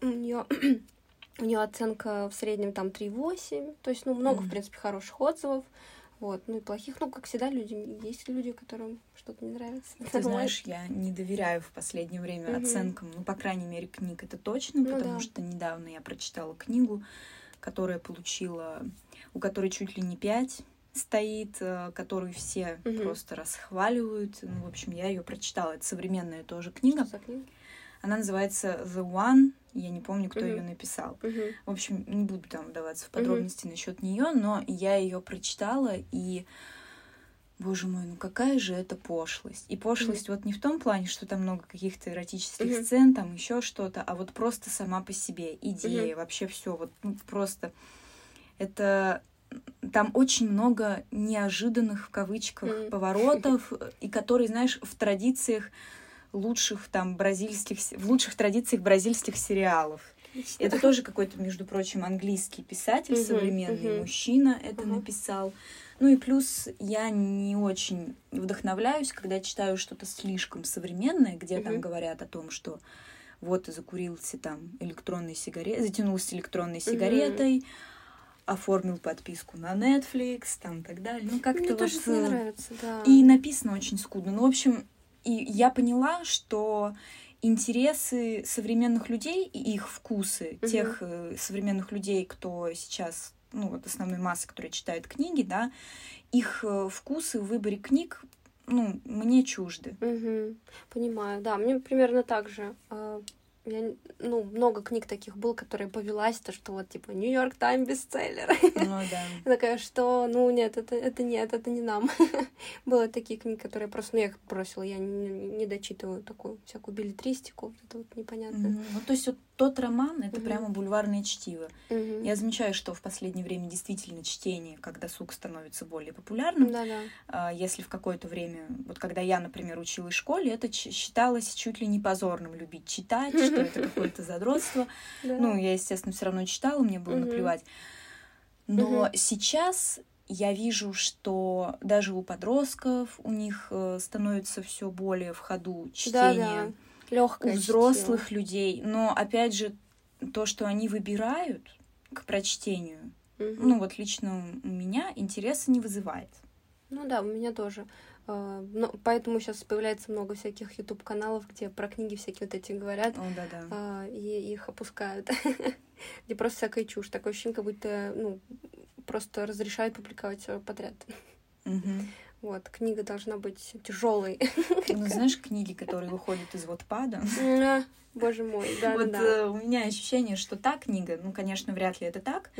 [SPEAKER 2] У нее у нее оценка в среднем там 3,8, то есть, ну, много, mm-hmm. в принципе, хороших отзывов, вот, ну и плохих, ну, как всегда, люди, есть люди, которым что-то не нравится.
[SPEAKER 1] Ты знаешь, я не доверяю в последнее время mm-hmm. оценкам, ну, по крайней мере, книг это точно, ну, потому да. что недавно я прочитала книгу, которая получила, у которой чуть ли не 5 стоит, э, которую все угу. просто расхваливают. Ну, в общем, я ее прочитала. Это современная тоже книга.
[SPEAKER 2] Что за книга?
[SPEAKER 1] Она называется The One. Я не помню, кто угу. ее написал.
[SPEAKER 2] Угу.
[SPEAKER 1] В общем, не буду там вдаваться в подробности угу. насчет нее, но я ее прочитала и Боже мой, ну какая же это пошлость. И пошлость mm вот не в том плане, что там много каких-то эротических mm-hmm. сцен, там еще что-то, а вот просто сама по себе идея, mm-hmm. вообще все, вот ну, просто это там очень много неожиданных в кавычках mm. поворотов, и которые, знаешь, в традициях лучших там бразильских, в лучших традициях бразильских сериалов. Отлично. Это тоже какой-то, между прочим, английский писатель, uh-huh, современный uh-huh. мужчина это uh-huh. написал. Ну и плюс я не очень вдохновляюсь, когда читаю что-то слишком современное, где uh-huh. там говорят о том, что вот закурился там электронной сигаретой, затянулся электронной сигаретой, uh-huh оформил подписку на Netflix, там и так далее. Ну, как-то
[SPEAKER 2] Мне тоже не нравится, да.
[SPEAKER 1] И написано очень скудно. Ну, в общем, и я поняла, что интересы современных людей и их вкусы, угу. тех э, современных людей, кто сейчас, ну, вот основной массы, которые читают книги, да, их э, вкусы в выборе книг ну, мне чужды.
[SPEAKER 2] Угу. Понимаю, да, мне примерно так же. Я, ну, много книг таких было, которые повелась, то, что вот, типа, Нью-Йорк Тайм бестселлер.
[SPEAKER 1] Ну, да.
[SPEAKER 2] Такая, что, ну, нет, это, это нет, это не нам. Было такие книги, которые просто, ну, я их бросила, я не, не дочитываю такую всякую билетристику, это вот непонятно.
[SPEAKER 1] Mm-hmm. Ну, то есть вот тот роман, это mm-hmm. прямо бульварное чтиво. Mm-hmm. Я замечаю, что в последнее время действительно чтение, когда сук становится более популярным.
[SPEAKER 2] Да-да.
[SPEAKER 1] А, если в какое-то время, вот когда я, например, училась в школе, это считалось чуть ли не позорным любить читать, что это какое-то задротство. Ну, я, естественно, все равно читала, мне было наплевать. Но сейчас я вижу, что даже у подростков у них э, становится все более в ходу чтение.
[SPEAKER 2] Легкое
[SPEAKER 1] у взрослых чтение. людей. Но опять же, то, что они выбирают к прочтению, ну вот лично у меня интереса не вызывает.
[SPEAKER 2] Ну да, у меня тоже. Uh, ну, поэтому сейчас появляется много всяких YouTube каналов, где про книги всякие вот эти говорят.
[SPEAKER 1] О, да, да.
[SPEAKER 2] И их опускают. где просто всякая чушь. Такое ощущение, как будто ну, просто разрешают публиковать все подряд. Вот, книга должна быть тяжелой.
[SPEAKER 1] Ну, знаешь, книги, которые выходят из Вотпада.
[SPEAKER 2] А, боже мой, да,
[SPEAKER 1] вот
[SPEAKER 2] да.
[SPEAKER 1] Э, у меня ощущение, что та книга, ну, конечно, вряд ли это так,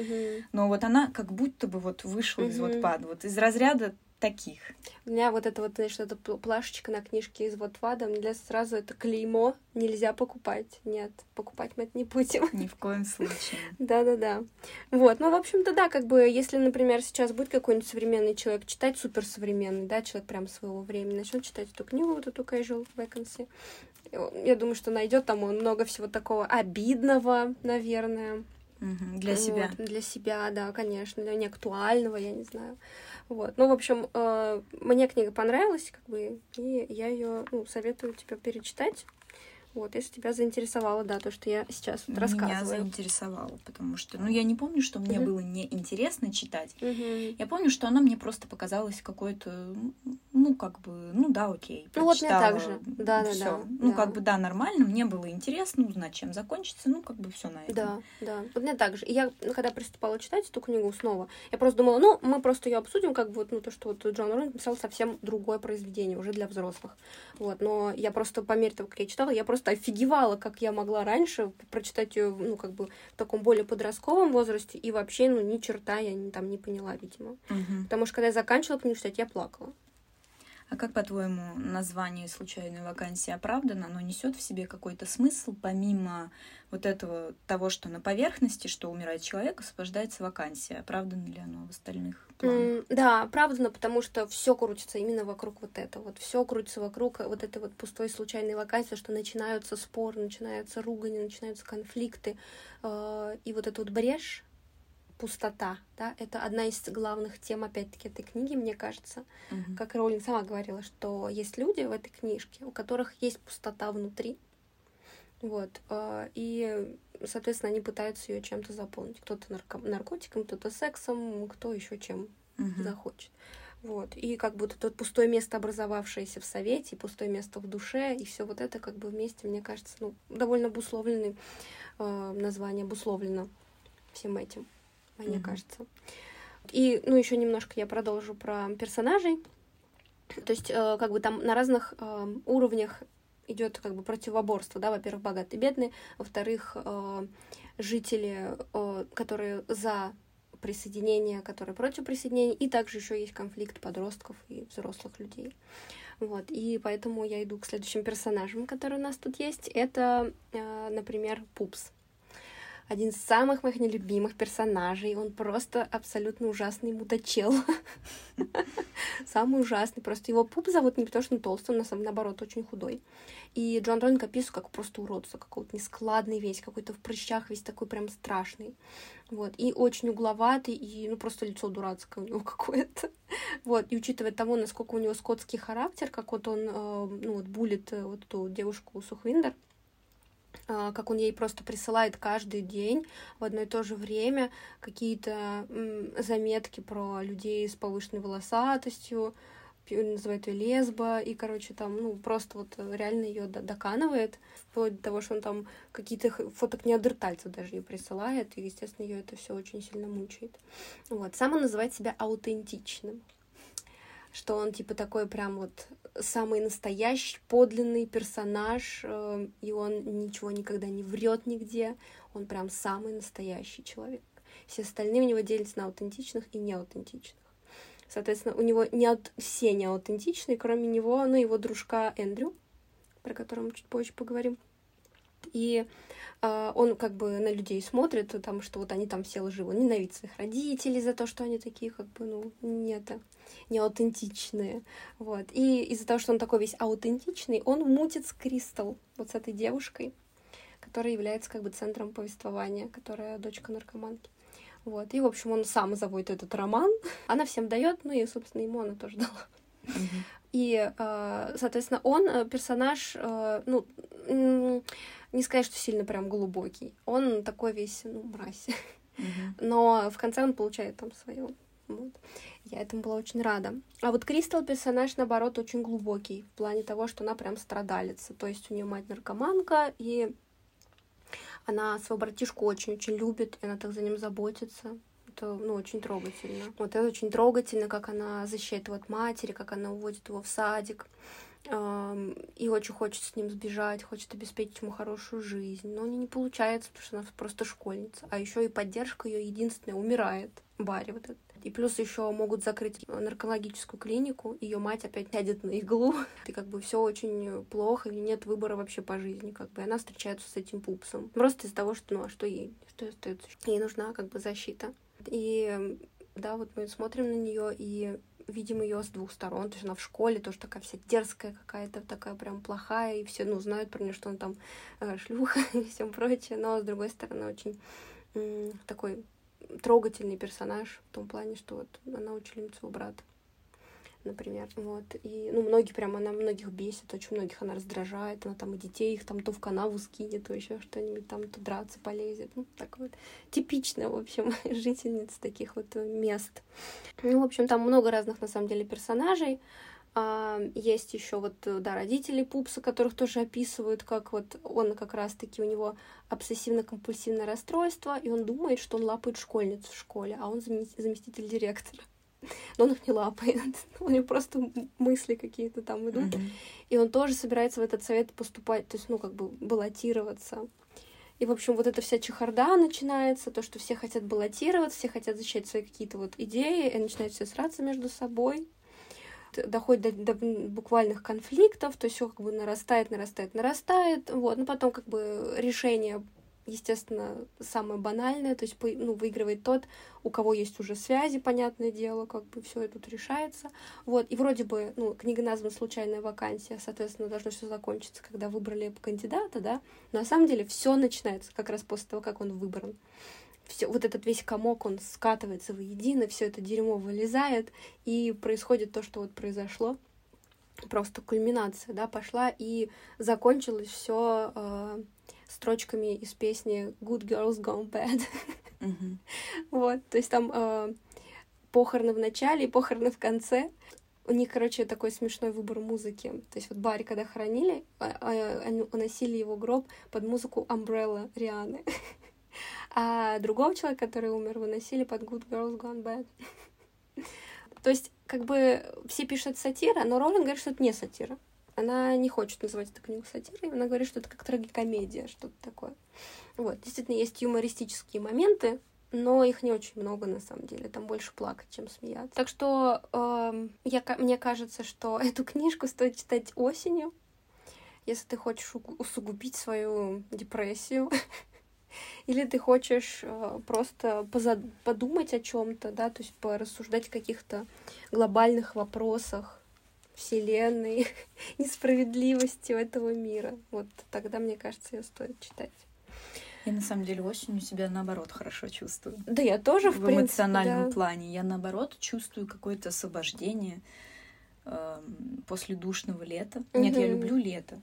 [SPEAKER 1] но вот она как будто бы вот вышла из Вотпада, вот из разряда таких.
[SPEAKER 2] У меня вот это вот, знаешь, эта плашечка на книжке из Ватвада, мне сразу это клеймо нельзя покупать. Нет, покупать мы это не будем.
[SPEAKER 1] Ни в коем случае.
[SPEAKER 2] Да-да-да. Вот, ну, в общем-то, да, как бы, если, например, сейчас будет какой-нибудь современный человек читать, суперсовременный, да, человек прям своего времени, начнет читать эту книгу, вот эту Casual Vacancy, я думаю, что найдет там много всего такого обидного, наверное.
[SPEAKER 1] Угу, для себя.
[SPEAKER 2] Вот, для себя, да, конечно, для неактуального, я не знаю. Вот. Ну, в общем, э, мне книга понравилась, как бы, и я ее ну, советую тебе перечитать. Вот, если тебя заинтересовало, да, то, что я сейчас вот рассказываю.
[SPEAKER 1] Меня заинтересовало, потому что, ну, я не помню, что мне uh-huh. было неинтересно читать.
[SPEAKER 2] Uh-huh.
[SPEAKER 1] Я помню, что она мне просто показалась какой-то, ну, как бы, ну, да, окей.
[SPEAKER 2] Ну, вот мне так же, да, да, да.
[SPEAKER 1] Ну,
[SPEAKER 2] да.
[SPEAKER 1] как бы, да, нормально, мне было интересно узнать, чем закончится, ну, как бы все на этом.
[SPEAKER 2] Да, да, вот мне так же. И я, ну, когда приступала читать эту книгу снова, я просто думала, ну, мы просто ее обсудим, как бы, вот, ну, то, что вот Джон Рон написал совсем другое произведение, уже для взрослых. Вот, но я просто, по мере того, как я читала, я просто офигевала, как я могла раньше прочитать ее, ну, как бы в таком более подростковом возрасте, и вообще, ну, ни черта я не, там не поняла, видимо.
[SPEAKER 1] Угу.
[SPEAKER 2] Потому что, когда я заканчивала книгу читать, я плакала.
[SPEAKER 1] А как, по-твоему, название случайной вакансии оправдано? Оно несет в себе какой-то смысл, помимо вот этого того, что на поверхности, что умирает человек, освобождается вакансия. Оправдано ли оно в остальных планах?
[SPEAKER 2] Да, оправдано, потому что все крутится именно вокруг вот этого. Вот все крутится вокруг вот этой вот пустой случайной вакансии, что начинаются споры, начинаются ругани, начинаются конфликты. Э, и вот эту вот брешь пустота, да, это одна из главных тем, опять-таки, этой книги, мне кажется.
[SPEAKER 1] Угу.
[SPEAKER 2] Как Роулинг сама говорила, что есть люди в этой книжке, у которых есть пустота внутри, вот, э, и, соответственно, они пытаются ее чем-то заполнить. Кто-то нарко- наркотиком, кто-то сексом, кто еще чем
[SPEAKER 1] угу.
[SPEAKER 2] захочет. Вот. И как будто тут пустое место, образовавшееся в совете, пустое место в душе, и все вот это как бы вместе, мне кажется, ну, довольно обусловленный э, название, обусловлено всем этим мне mm-hmm. кажется. И, ну, еще немножко я продолжу про персонажей. То есть, э, как бы там на разных э, уровнях идет как бы противоборство, да, во-первых, богатые, бедные, во-вторых, э, жители, э, которые за присоединение, которые против присоединения, и также еще есть конфликт подростков и взрослых людей. Вот, и поэтому я иду к следующим персонажам, которые у нас тут есть. Это, э, например, Пупс один из самых моих нелюбимых персонажей. Он просто абсолютно ужасный мудачел. Самый ужасный. Просто его пуп зовут не потому, что он толстый, он наоборот очень худой. И Джон Ронинг описывает как просто уродца, какой-то нескладный весь, какой-то в прыщах весь такой прям страшный. Вот. И очень угловатый, и ну просто лицо дурацкое у него какое-то. Вот. И учитывая того, насколько у него скотский характер, как вот он, э, ну вот, булит э, вот эту девушку Сухвиндер, как он ей просто присылает каждый день в одно и то же время какие-то заметки про людей с повышенной волосатостью, называет ее лесба, и, короче, там, ну, просто вот реально ее доканывает, вплоть до того, что он там какие-то фоток неандертальцев даже ей присылает, и, естественно, ее это все очень сильно мучает. Вот. Сам он называет себя аутентичным что он типа такой прям вот самый настоящий, подлинный персонаж, э, и он ничего никогда не врет нигде, он прям самый настоящий человек. Все остальные у него делятся на аутентичных и неаутентичных. Соответственно, у него не от... все неаутентичные, кроме него, ну, его дружка Эндрю, про которого мы чуть позже поговорим. И э, он как бы на людей смотрит, там, что вот они там все лживы, ненавидят своих родителей за то, что они такие, как бы, ну, не это, не аутентичные. Вот. И из-за того, что он такой весь аутентичный, он мутит с Кристал, вот с этой девушкой, которая является как бы центром повествования, которая дочка наркоманки. Вот. И, в общем, он сам заводит этот роман. Она всем дает, ну и, собственно, ему она тоже дала. И, э, соответственно, он э, персонаж, э, ну, не сказать, что сильно прям глубокий. Он такой весь, ну, мразь. Но в конце он получает там свою. Вот. Я этому была очень рада. А вот Кристал персонаж, наоборот, очень глубокий в плане того, что она прям страдалица. То есть у нее мать наркоманка, и она своего братишку очень-очень любит, и она так за ним заботится. Это, ну, очень трогательно. Вот это очень трогательно, как она защищает его от матери, как она уводит его в садик. И очень хочет с ним сбежать, хочет обеспечить ему хорошую жизнь. Но у нее не получается, потому что она просто школьница. А еще и поддержка ее единственная умирает. Барри вот этот И плюс еще могут закрыть наркологическую клинику, ее мать опять сядет на иглу. И как бы все очень плохо, и нет выбора вообще по жизни, как бы. она встречается с этим пупсом. Просто из-за того, что, ну, а что ей? Что остается? Ей нужна как бы защита. И да, вот мы смотрим на нее и видим ее с двух сторон. То есть она в школе тоже такая вся дерзкая какая-то, такая прям плохая, и все, ну, знают про нее, что она там э, шлюха и все прочее. Но, с другой стороны, очень м- такой трогательный персонаж в том плане, что вот она учительница у брата например. Вот. И, ну, многие прям, она многих бесит, очень многих она раздражает. Она там и детей их там то в канаву скинет, то еще что-нибудь там, то драться полезет. Ну, так вот. Типичная, в общем, жительница таких вот мест. Ну, в общем, там много разных, на самом деле, персонажей. А, есть еще вот, да, родители Пупса, которых тоже описывают, как вот он как раз-таки, у него обсессивно-компульсивное расстройство, и он думает, что он лапает школьницу в школе, а он заместитель директора но он их не лапает. У него просто мысли какие-то там идут. Mm-hmm. И он тоже собирается в этот совет поступать, то есть, ну, как бы баллотироваться. И, в общем, вот эта вся чехарда начинается, то, что все хотят баллотироваться, все хотят защищать свои какие-то вот идеи, и начинают все сраться между собой доходит до, до буквальных конфликтов, то есть все как бы нарастает, нарастает, нарастает, вот, но потом как бы решение естественно, самое банальное, то есть ну, выигрывает тот, у кого есть уже связи, понятное дело, как бы все это тут решается. Вот, и вроде бы, ну, книга названа «Случайная вакансия», соответственно, должно все закончиться, когда выбрали кандидата, да, но на самом деле все начинается как раз после того, как он выбран. Все, вот этот весь комок, он скатывается воедино, все это дерьмо вылезает, и происходит то, что вот произошло. Просто кульминация, да, пошла, и закончилось все э, строчками из песни Good Girls Gone Bad. Mm-hmm. вот, то есть там э, похороны в начале и похороны в конце. У них, короче, такой смешной выбор музыки. То есть вот Барри, когда хоронили, а, а, они уносили его гроб под музыку Umbrella Рианы. а другого человека, который умер, выносили под Good Girls Gone Bad. То есть, как бы все пишут сатира, но Роллинг говорит, что это не сатира. Она не хочет называть эту книгу сатирой, она говорит, что это как трагикомедия, что-то такое. Вот, действительно, есть юмористические моменты, но их не очень много на самом деле, там больше плакать, чем смеяться. Так что э, я, мне кажется, что эту книжку стоит читать осенью, если ты хочешь усугубить свою депрессию, или ты хочешь э, просто подумать о чем-то, да, то есть порассуждать о каких-то глобальных вопросах, вселенной, несправедливости этого мира. Вот тогда, мне кажется, ее стоит читать.
[SPEAKER 1] Я на самом деле осенью себя наоборот хорошо чувствую.
[SPEAKER 2] Да, я тоже в,
[SPEAKER 1] в принципе, эмоциональном да. плане. Я наоборот чувствую какое-то освобождение э, после душного лета. Угу. Нет, я люблю лето.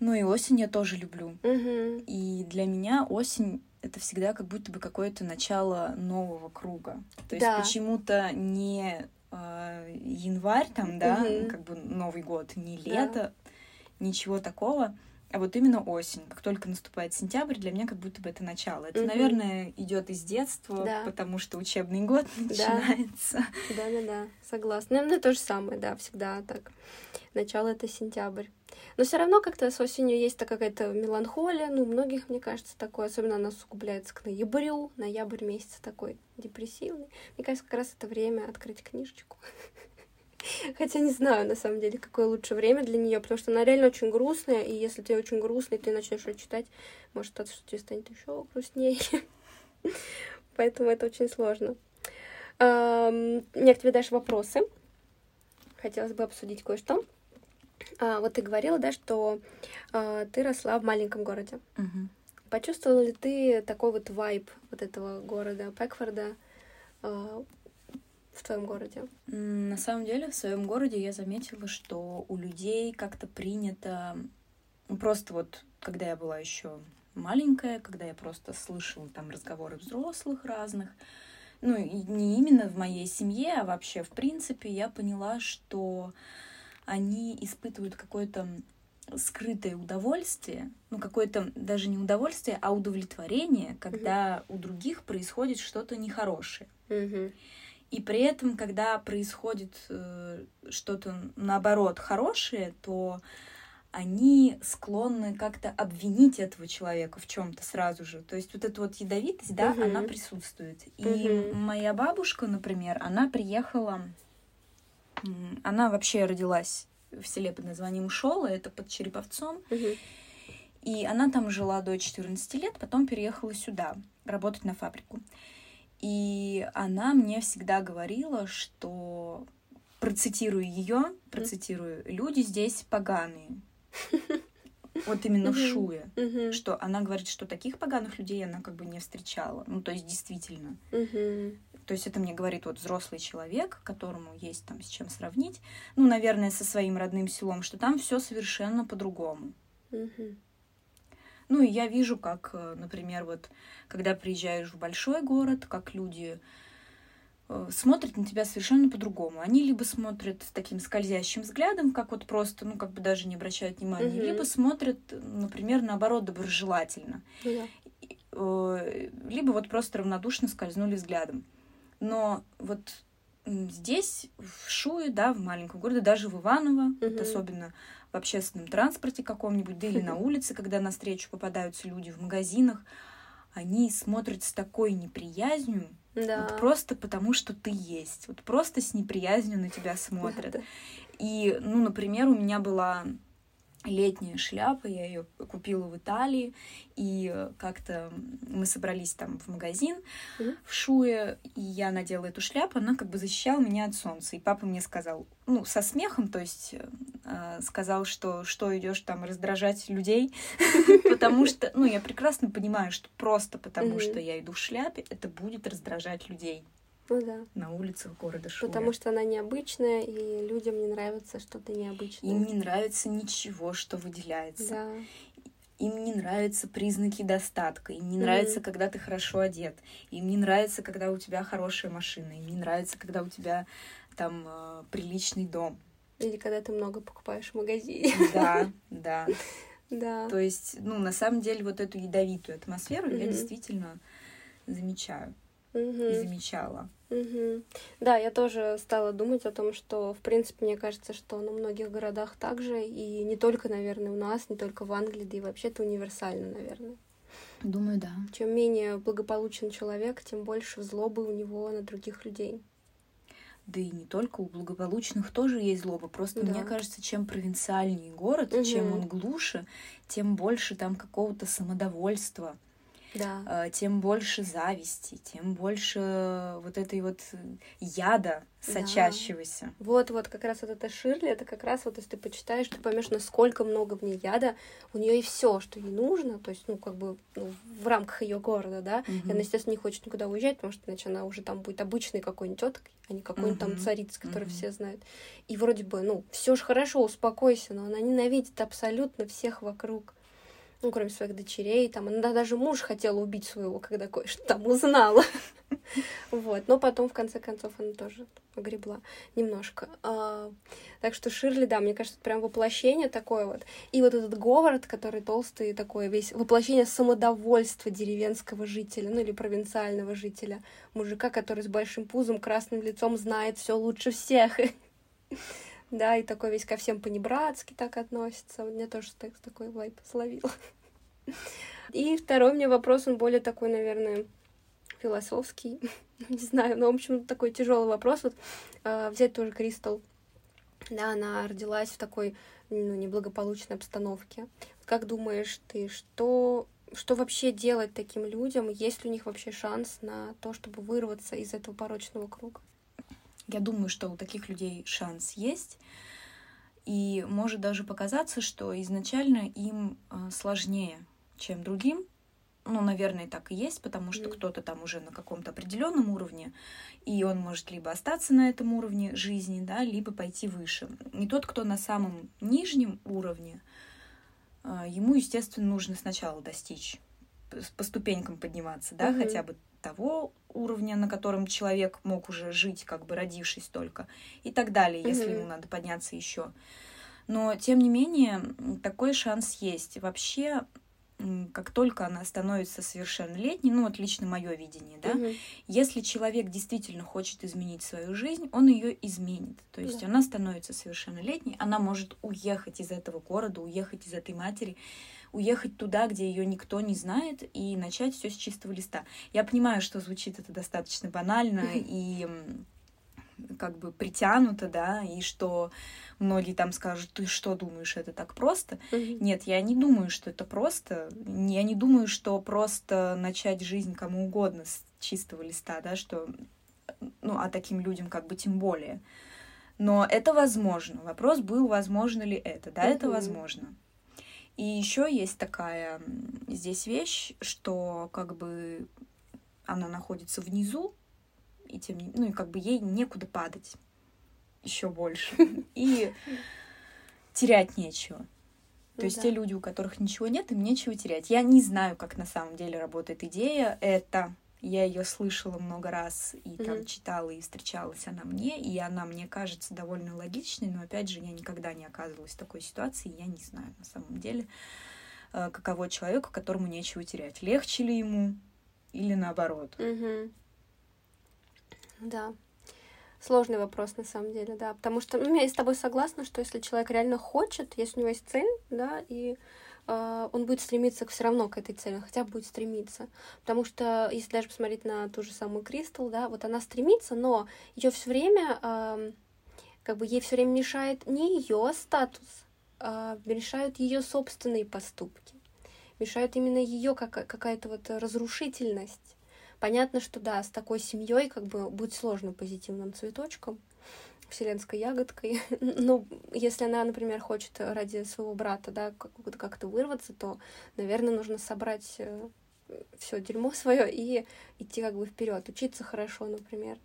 [SPEAKER 1] Ну и осень я тоже люблю.
[SPEAKER 2] Угу.
[SPEAKER 1] И для меня осень это всегда как будто бы какое-то начало нового круга. То да. есть почему-то не январь, там, да, угу. как бы Новый год, не лето, да. ничего такого. А вот именно осень, как только наступает сентябрь, для меня как будто бы это начало. Это, угу. наверное, идет из детства, да. потому что учебный год начинается.
[SPEAKER 2] Да, да, да, согласна. Наверное, то же самое, да, всегда так. Начало это сентябрь. Но все равно как-то с осенью есть какая-то меланхолия. Ну, у многих, мне кажется, такое. Особенно она усугубляется к ноябрю. Ноябрь месяц такой депрессивный. Мне кажется, как раз это время открыть книжечку. Хотя не знаю, на самом деле, какое лучше время для нее, потому что она реально очень грустная, и если ты очень грустный, ты начнешь ее читать, может, что тебе станет еще грустнее. Поэтому это очень сложно. Я к тебе дальше вопросы. Хотелось бы обсудить кое-что. А, вот ты говорила, да, что а, ты росла в маленьком городе. Почувствовала ли ты такой вот вайб вот этого города Пекфорда а, в твоем городе?
[SPEAKER 1] На самом деле, в своем городе я заметила, что у людей как-то принято ну, просто вот, когда я была еще маленькая, когда я просто слышала там разговоры взрослых разных, ну, не именно в моей семье, а вообще в принципе, я поняла, что они испытывают какое-то скрытое удовольствие, ну какое-то даже не удовольствие, а удовлетворение, когда mm-hmm. у других происходит что-то нехорошее.
[SPEAKER 2] Mm-hmm.
[SPEAKER 1] И при этом, когда происходит э, что-то наоборот хорошее, то они склонны как-то обвинить этого человека в чем-то сразу же. То есть вот эта вот ядовитость, да, угу. она присутствует. И угу. моя бабушка, например, она приехала, она вообще родилась в селе под названием Шола, это под Череповцом. Угу. И она там жила до 14 лет, потом переехала сюда работать на фабрику. И она мне всегда говорила, что процитирую ее, процитирую, люди здесь поганые. Вот именно в Шуе. Что она говорит, что таких поганых людей она как бы не встречала. Ну, то есть действительно. То есть это мне говорит вот взрослый человек, которому есть там с чем сравнить. Ну, наверное, со своим родным селом, что там все совершенно по-другому. Ну, и я вижу, как, э, например, вот, когда приезжаешь в большой город, как люди Э, смотрят на тебя совершенно по-другому. Они либо смотрят с таким скользящим взглядом, как вот просто, ну, как бы даже не обращают внимания, угу. либо смотрят, например, наоборот, доброжелательно. Э, либо вот просто равнодушно скользнули взглядом. Но вот здесь, в Шуе, да, в маленьком городе, даже в Иваново, угу. вот особенно в общественном транспорте каком-нибудь, да или на улице, когда на встречу попадаются люди в магазинах, они смотрят с такой неприязнью, да. Вот просто потому, что ты есть. Вот просто с неприязнью на тебя смотрят. И, ну, например, у меня была летняя шляпа, я ее купила в Италии, и как-то мы собрались там в магазин mm-hmm. в Шуе, и я надела эту шляпу, она как бы защищала меня от солнца. И папа мне сказал, ну, со смехом, то есть э, сказал, что что идешь там раздражать людей, потому что, ну, я прекрасно понимаю, что просто потому, что я иду в шляпе, это будет раздражать людей.
[SPEAKER 2] Ну да.
[SPEAKER 1] На улицах города Шуя.
[SPEAKER 2] Потому что она необычная, и людям не нравится что-то необычное.
[SPEAKER 1] Им не нравится ничего, что выделяется.
[SPEAKER 2] Да.
[SPEAKER 1] Им не нравятся признаки достатка, им не mm нравится, когда ты хорошо одет, им не нравится, когда у тебя хорошая машина, им не нравится, когда у тебя там э, приличный дом.
[SPEAKER 2] Или когда ты много покупаешь в магазине.
[SPEAKER 1] Да, да.
[SPEAKER 2] Да.
[SPEAKER 1] То есть, ну, на самом деле, вот эту ядовитую атмосферу mm-hmm. я действительно замечаю mm-hmm. и замечала.
[SPEAKER 2] Угу. Да, я тоже стала думать о том, что, в принципе, мне кажется, что на многих городах также, и не только, наверное, у нас, не только в Англии, да и вообще это универсально, наверное.
[SPEAKER 1] Думаю, да.
[SPEAKER 2] Чем менее благополучен человек, тем больше злобы у него на других людей.
[SPEAKER 1] Да и не только у благополучных тоже есть злоба. Просто да. мне кажется, чем провинциальнее город, угу. чем он глуше, тем больше там какого-то самодовольства
[SPEAKER 2] да.
[SPEAKER 1] А, тем больше зависти, тем больше вот этой вот яда сочащегося. Да.
[SPEAKER 2] Вот, вот, как раз вот эта Ширли, это как раз вот, если ты почитаешь, ты поймешь, насколько много в ней яда, у нее и все, что ей нужно, то есть, ну, как бы, ну, в рамках ее города, да, угу. и она, естественно, не хочет никуда уезжать, потому что иначе она уже там будет обычной какой-нибудь теткой, а не какой-нибудь угу. там царицей, которую угу. все знают. И вроде бы, ну, все же хорошо, успокойся, но она ненавидит абсолютно всех вокруг ну, кроме своих дочерей, там, она даже муж хотела убить своего, когда кое-что там узнала. Вот, но потом, в конце концов, она тоже огребла немножко. А, так что Ширли, да, мне кажется, прям воплощение такое вот. И вот этот Говард, который толстый такой весь, воплощение самодовольства деревенского жителя, ну или провинциального жителя, мужика, который с большим пузом, красным лицом знает все лучше всех. да, и такой весь ко всем понебратски так относится. У меня тоже так, такой вайп словил. И второй мне вопрос, он более такой, наверное, философский. Не знаю, но, в общем, такой тяжелый вопрос. Вот э, взять тоже Кристал. Да, она родилась в такой ну, неблагополучной обстановке. Как думаешь ты, что, что вообще делать таким людям? Есть ли у них вообще шанс на то, чтобы вырваться из этого порочного круга?
[SPEAKER 1] Я думаю, что у таких людей шанс есть. И может даже показаться, что изначально им э, сложнее, чем другим. Ну, наверное, так и есть, потому что mm. кто-то там уже на каком-то определенном уровне, и он может либо остаться на этом уровне жизни, да, либо пойти выше. И тот, кто на самом нижнем уровне, э, ему, естественно, нужно сначала достичь по ступенькам подниматься, да, mm-hmm. хотя бы того уровня, на котором человек мог уже жить, как бы родившись только, и так далее, mm-hmm. если ему надо подняться еще. Но, тем не менее, такой шанс есть. Вообще, как только она становится совершеннолетней, ну вот лично мое видение, да, угу. если человек действительно хочет изменить свою жизнь, он ее изменит. То есть да. она становится совершеннолетней, она может уехать из этого города, уехать из этой матери, уехать туда, где ее никто не знает, и начать все с чистого листа. Я понимаю, что звучит это достаточно банально и как бы притянуто, да, и что многие там скажут, ты что думаешь, это так просто? Mm-hmm. Нет, я не думаю, что это просто. Я не думаю, что просто начать жизнь кому угодно с чистого листа, да, что, ну, а таким людям как бы тем более. Но это возможно. Вопрос был, возможно ли это. Да, mm-hmm. это возможно. И еще есть такая здесь вещь, что как бы она находится внизу, и тем не, ну и как бы ей некуда падать еще больше. И терять нечего. То есть те люди, у которых ничего нет, им нечего терять. Я не знаю, как на самом деле работает идея. Это я ее слышала много раз и mm-hmm. там читала и встречалась она мне, и она мне кажется довольно логичной, но опять же я никогда не оказывалась в такой ситуации, я не знаю на самом деле, э, каково человеку, которому нечего терять, легче ли ему или наоборот.
[SPEAKER 2] Mm-hmm. Да. Сложный вопрос на самом деле, да. Потому что ну, я с тобой согласна, что если человек реально хочет, если у него есть цель, да, и он будет стремиться все равно к этой цели, хотя бы будет стремиться. Потому что, если даже посмотреть на ту же самую Кристал, да, вот она стремится, но ее все время, как бы ей все время мешает не ее статус, а мешают ее собственные поступки. Мешают именно ее как, какая-то вот разрушительность Понятно, что да, с такой семьей как бы будет сложно позитивным цветочком, вселенской ягодкой. Но если она, например, хочет ради своего брата, да, как-то вырваться, то, наверное, нужно собрать э, все дерьмо свое и идти как бы вперед, учиться хорошо, например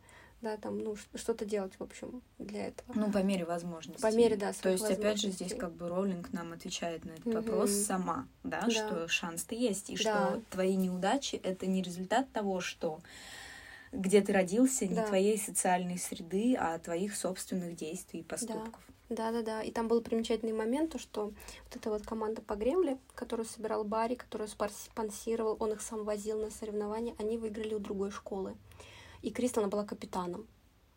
[SPEAKER 2] да, там, ну, что-то делать, в общем, для этого.
[SPEAKER 1] Ну, по мере возможности.
[SPEAKER 2] По мере, да,
[SPEAKER 1] То есть, опять же, здесь как бы Роллинг нам отвечает на этот угу. вопрос сама, да, да, что шанс-то есть, и да. что твои неудачи — это не результат того, что где ты родился, не да. твоей социальной среды, а твоих собственных действий и поступков.
[SPEAKER 2] Да, да, да. И там был примечательный момент, то, что вот эта вот команда по Гремле, которую собирал Барри, которую спонсировал, он их сам возил на соревнования, они выиграли у другой школы. И Кристал, она была капитаном,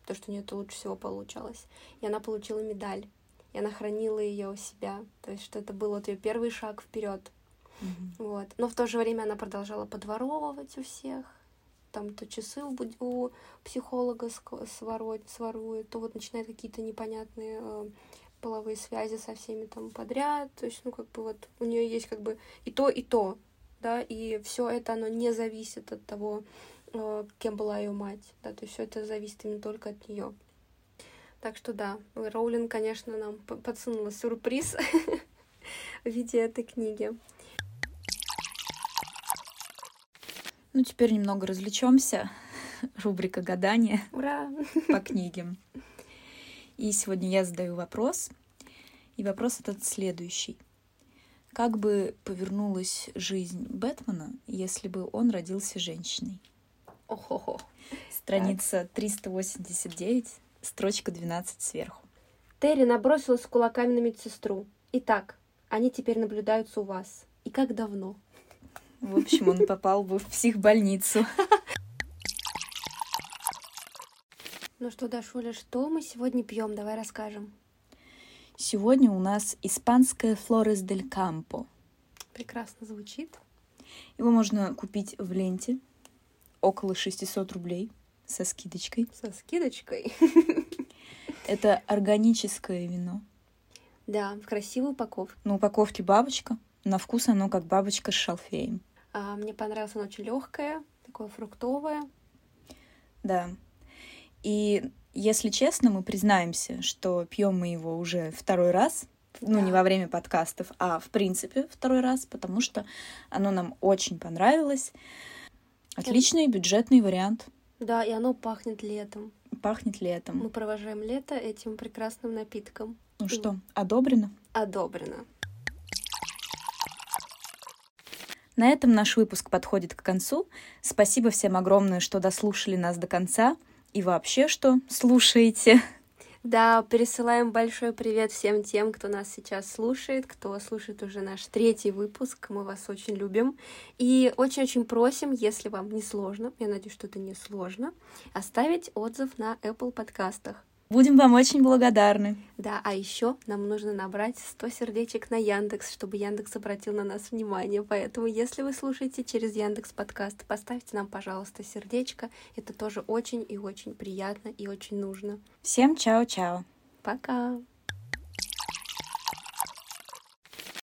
[SPEAKER 2] то, что у нее это лучше всего получалось. И она получила медаль, и она хранила ее у себя. То есть, что это был вот ее первый шаг вперед. Mm-hmm. Вот. Но в то же время она продолжала подворовывать у всех. Там то часы у, у психолога сворует, сворует, то вот начинает какие-то непонятные э, половые связи со всеми там подряд. То есть, ну, как бы вот у нее есть как бы и то, и то, да, и все это оно не зависит от того, Э, кем была ее мать. Да, то есть все это зависит именно только от нее. Так что да, Роулин, конечно, нам подсунула сюрприз в виде этой книги.
[SPEAKER 1] Ну, теперь немного развлечемся. Рубрика гадания.
[SPEAKER 2] Ура!
[SPEAKER 1] По книге. И сегодня я задаю вопрос. И вопрос этот следующий. Как бы повернулась жизнь Бэтмена, если бы он родился женщиной?
[SPEAKER 2] Охо-хо.
[SPEAKER 1] Страница так. 389, строчка 12 сверху.
[SPEAKER 2] Терри набросилась кулаками на медсестру. Итак, они теперь наблюдаются у вас. И как давно?
[SPEAKER 1] В общем, он попал бы в психбольницу.
[SPEAKER 2] Ну что, Дашуля, что мы сегодня пьем? Давай расскажем.
[SPEAKER 1] Сегодня у нас испанская Флорес дель Кампо.
[SPEAKER 2] Прекрасно звучит.
[SPEAKER 1] Его можно купить в ленте около 600 рублей со скидочкой.
[SPEAKER 2] Со скидочкой?
[SPEAKER 1] Это органическое вино.
[SPEAKER 2] Да, в красивой упаковке.
[SPEAKER 1] На упаковке бабочка. На вкус оно как бабочка с шалфеем.
[SPEAKER 2] А, мне понравилось, оно очень легкое, такое фруктовое.
[SPEAKER 1] Да. И если честно, мы признаемся, что пьем мы его уже второй раз. Да. Ну, не во время подкастов, а в принципе второй раз, потому что оно нам очень понравилось. Отличный бюджетный вариант.
[SPEAKER 2] Да, и оно пахнет летом.
[SPEAKER 1] Пахнет летом.
[SPEAKER 2] Мы провожаем лето этим прекрасным напитком.
[SPEAKER 1] Ну что, одобрено?
[SPEAKER 2] Одобрено.
[SPEAKER 1] На этом наш выпуск подходит к концу. Спасибо всем огромное, что дослушали нас до конца. И вообще, что слушаете.
[SPEAKER 2] Да, пересылаем большой привет всем тем, кто нас сейчас слушает, кто слушает уже наш третий выпуск. Мы вас очень любим. И очень-очень просим, если вам не сложно, я надеюсь, что это не сложно, оставить отзыв на Apple подкастах.
[SPEAKER 1] Будем вам очень благодарны.
[SPEAKER 2] Да, а еще нам нужно набрать 100 сердечек на Яндекс, чтобы Яндекс обратил на нас внимание. Поэтому, если вы слушаете через Яндекс подкаст, поставьте нам, пожалуйста, сердечко. Это тоже очень и очень приятно и очень нужно.
[SPEAKER 1] Всем чао-чао.
[SPEAKER 2] Пока.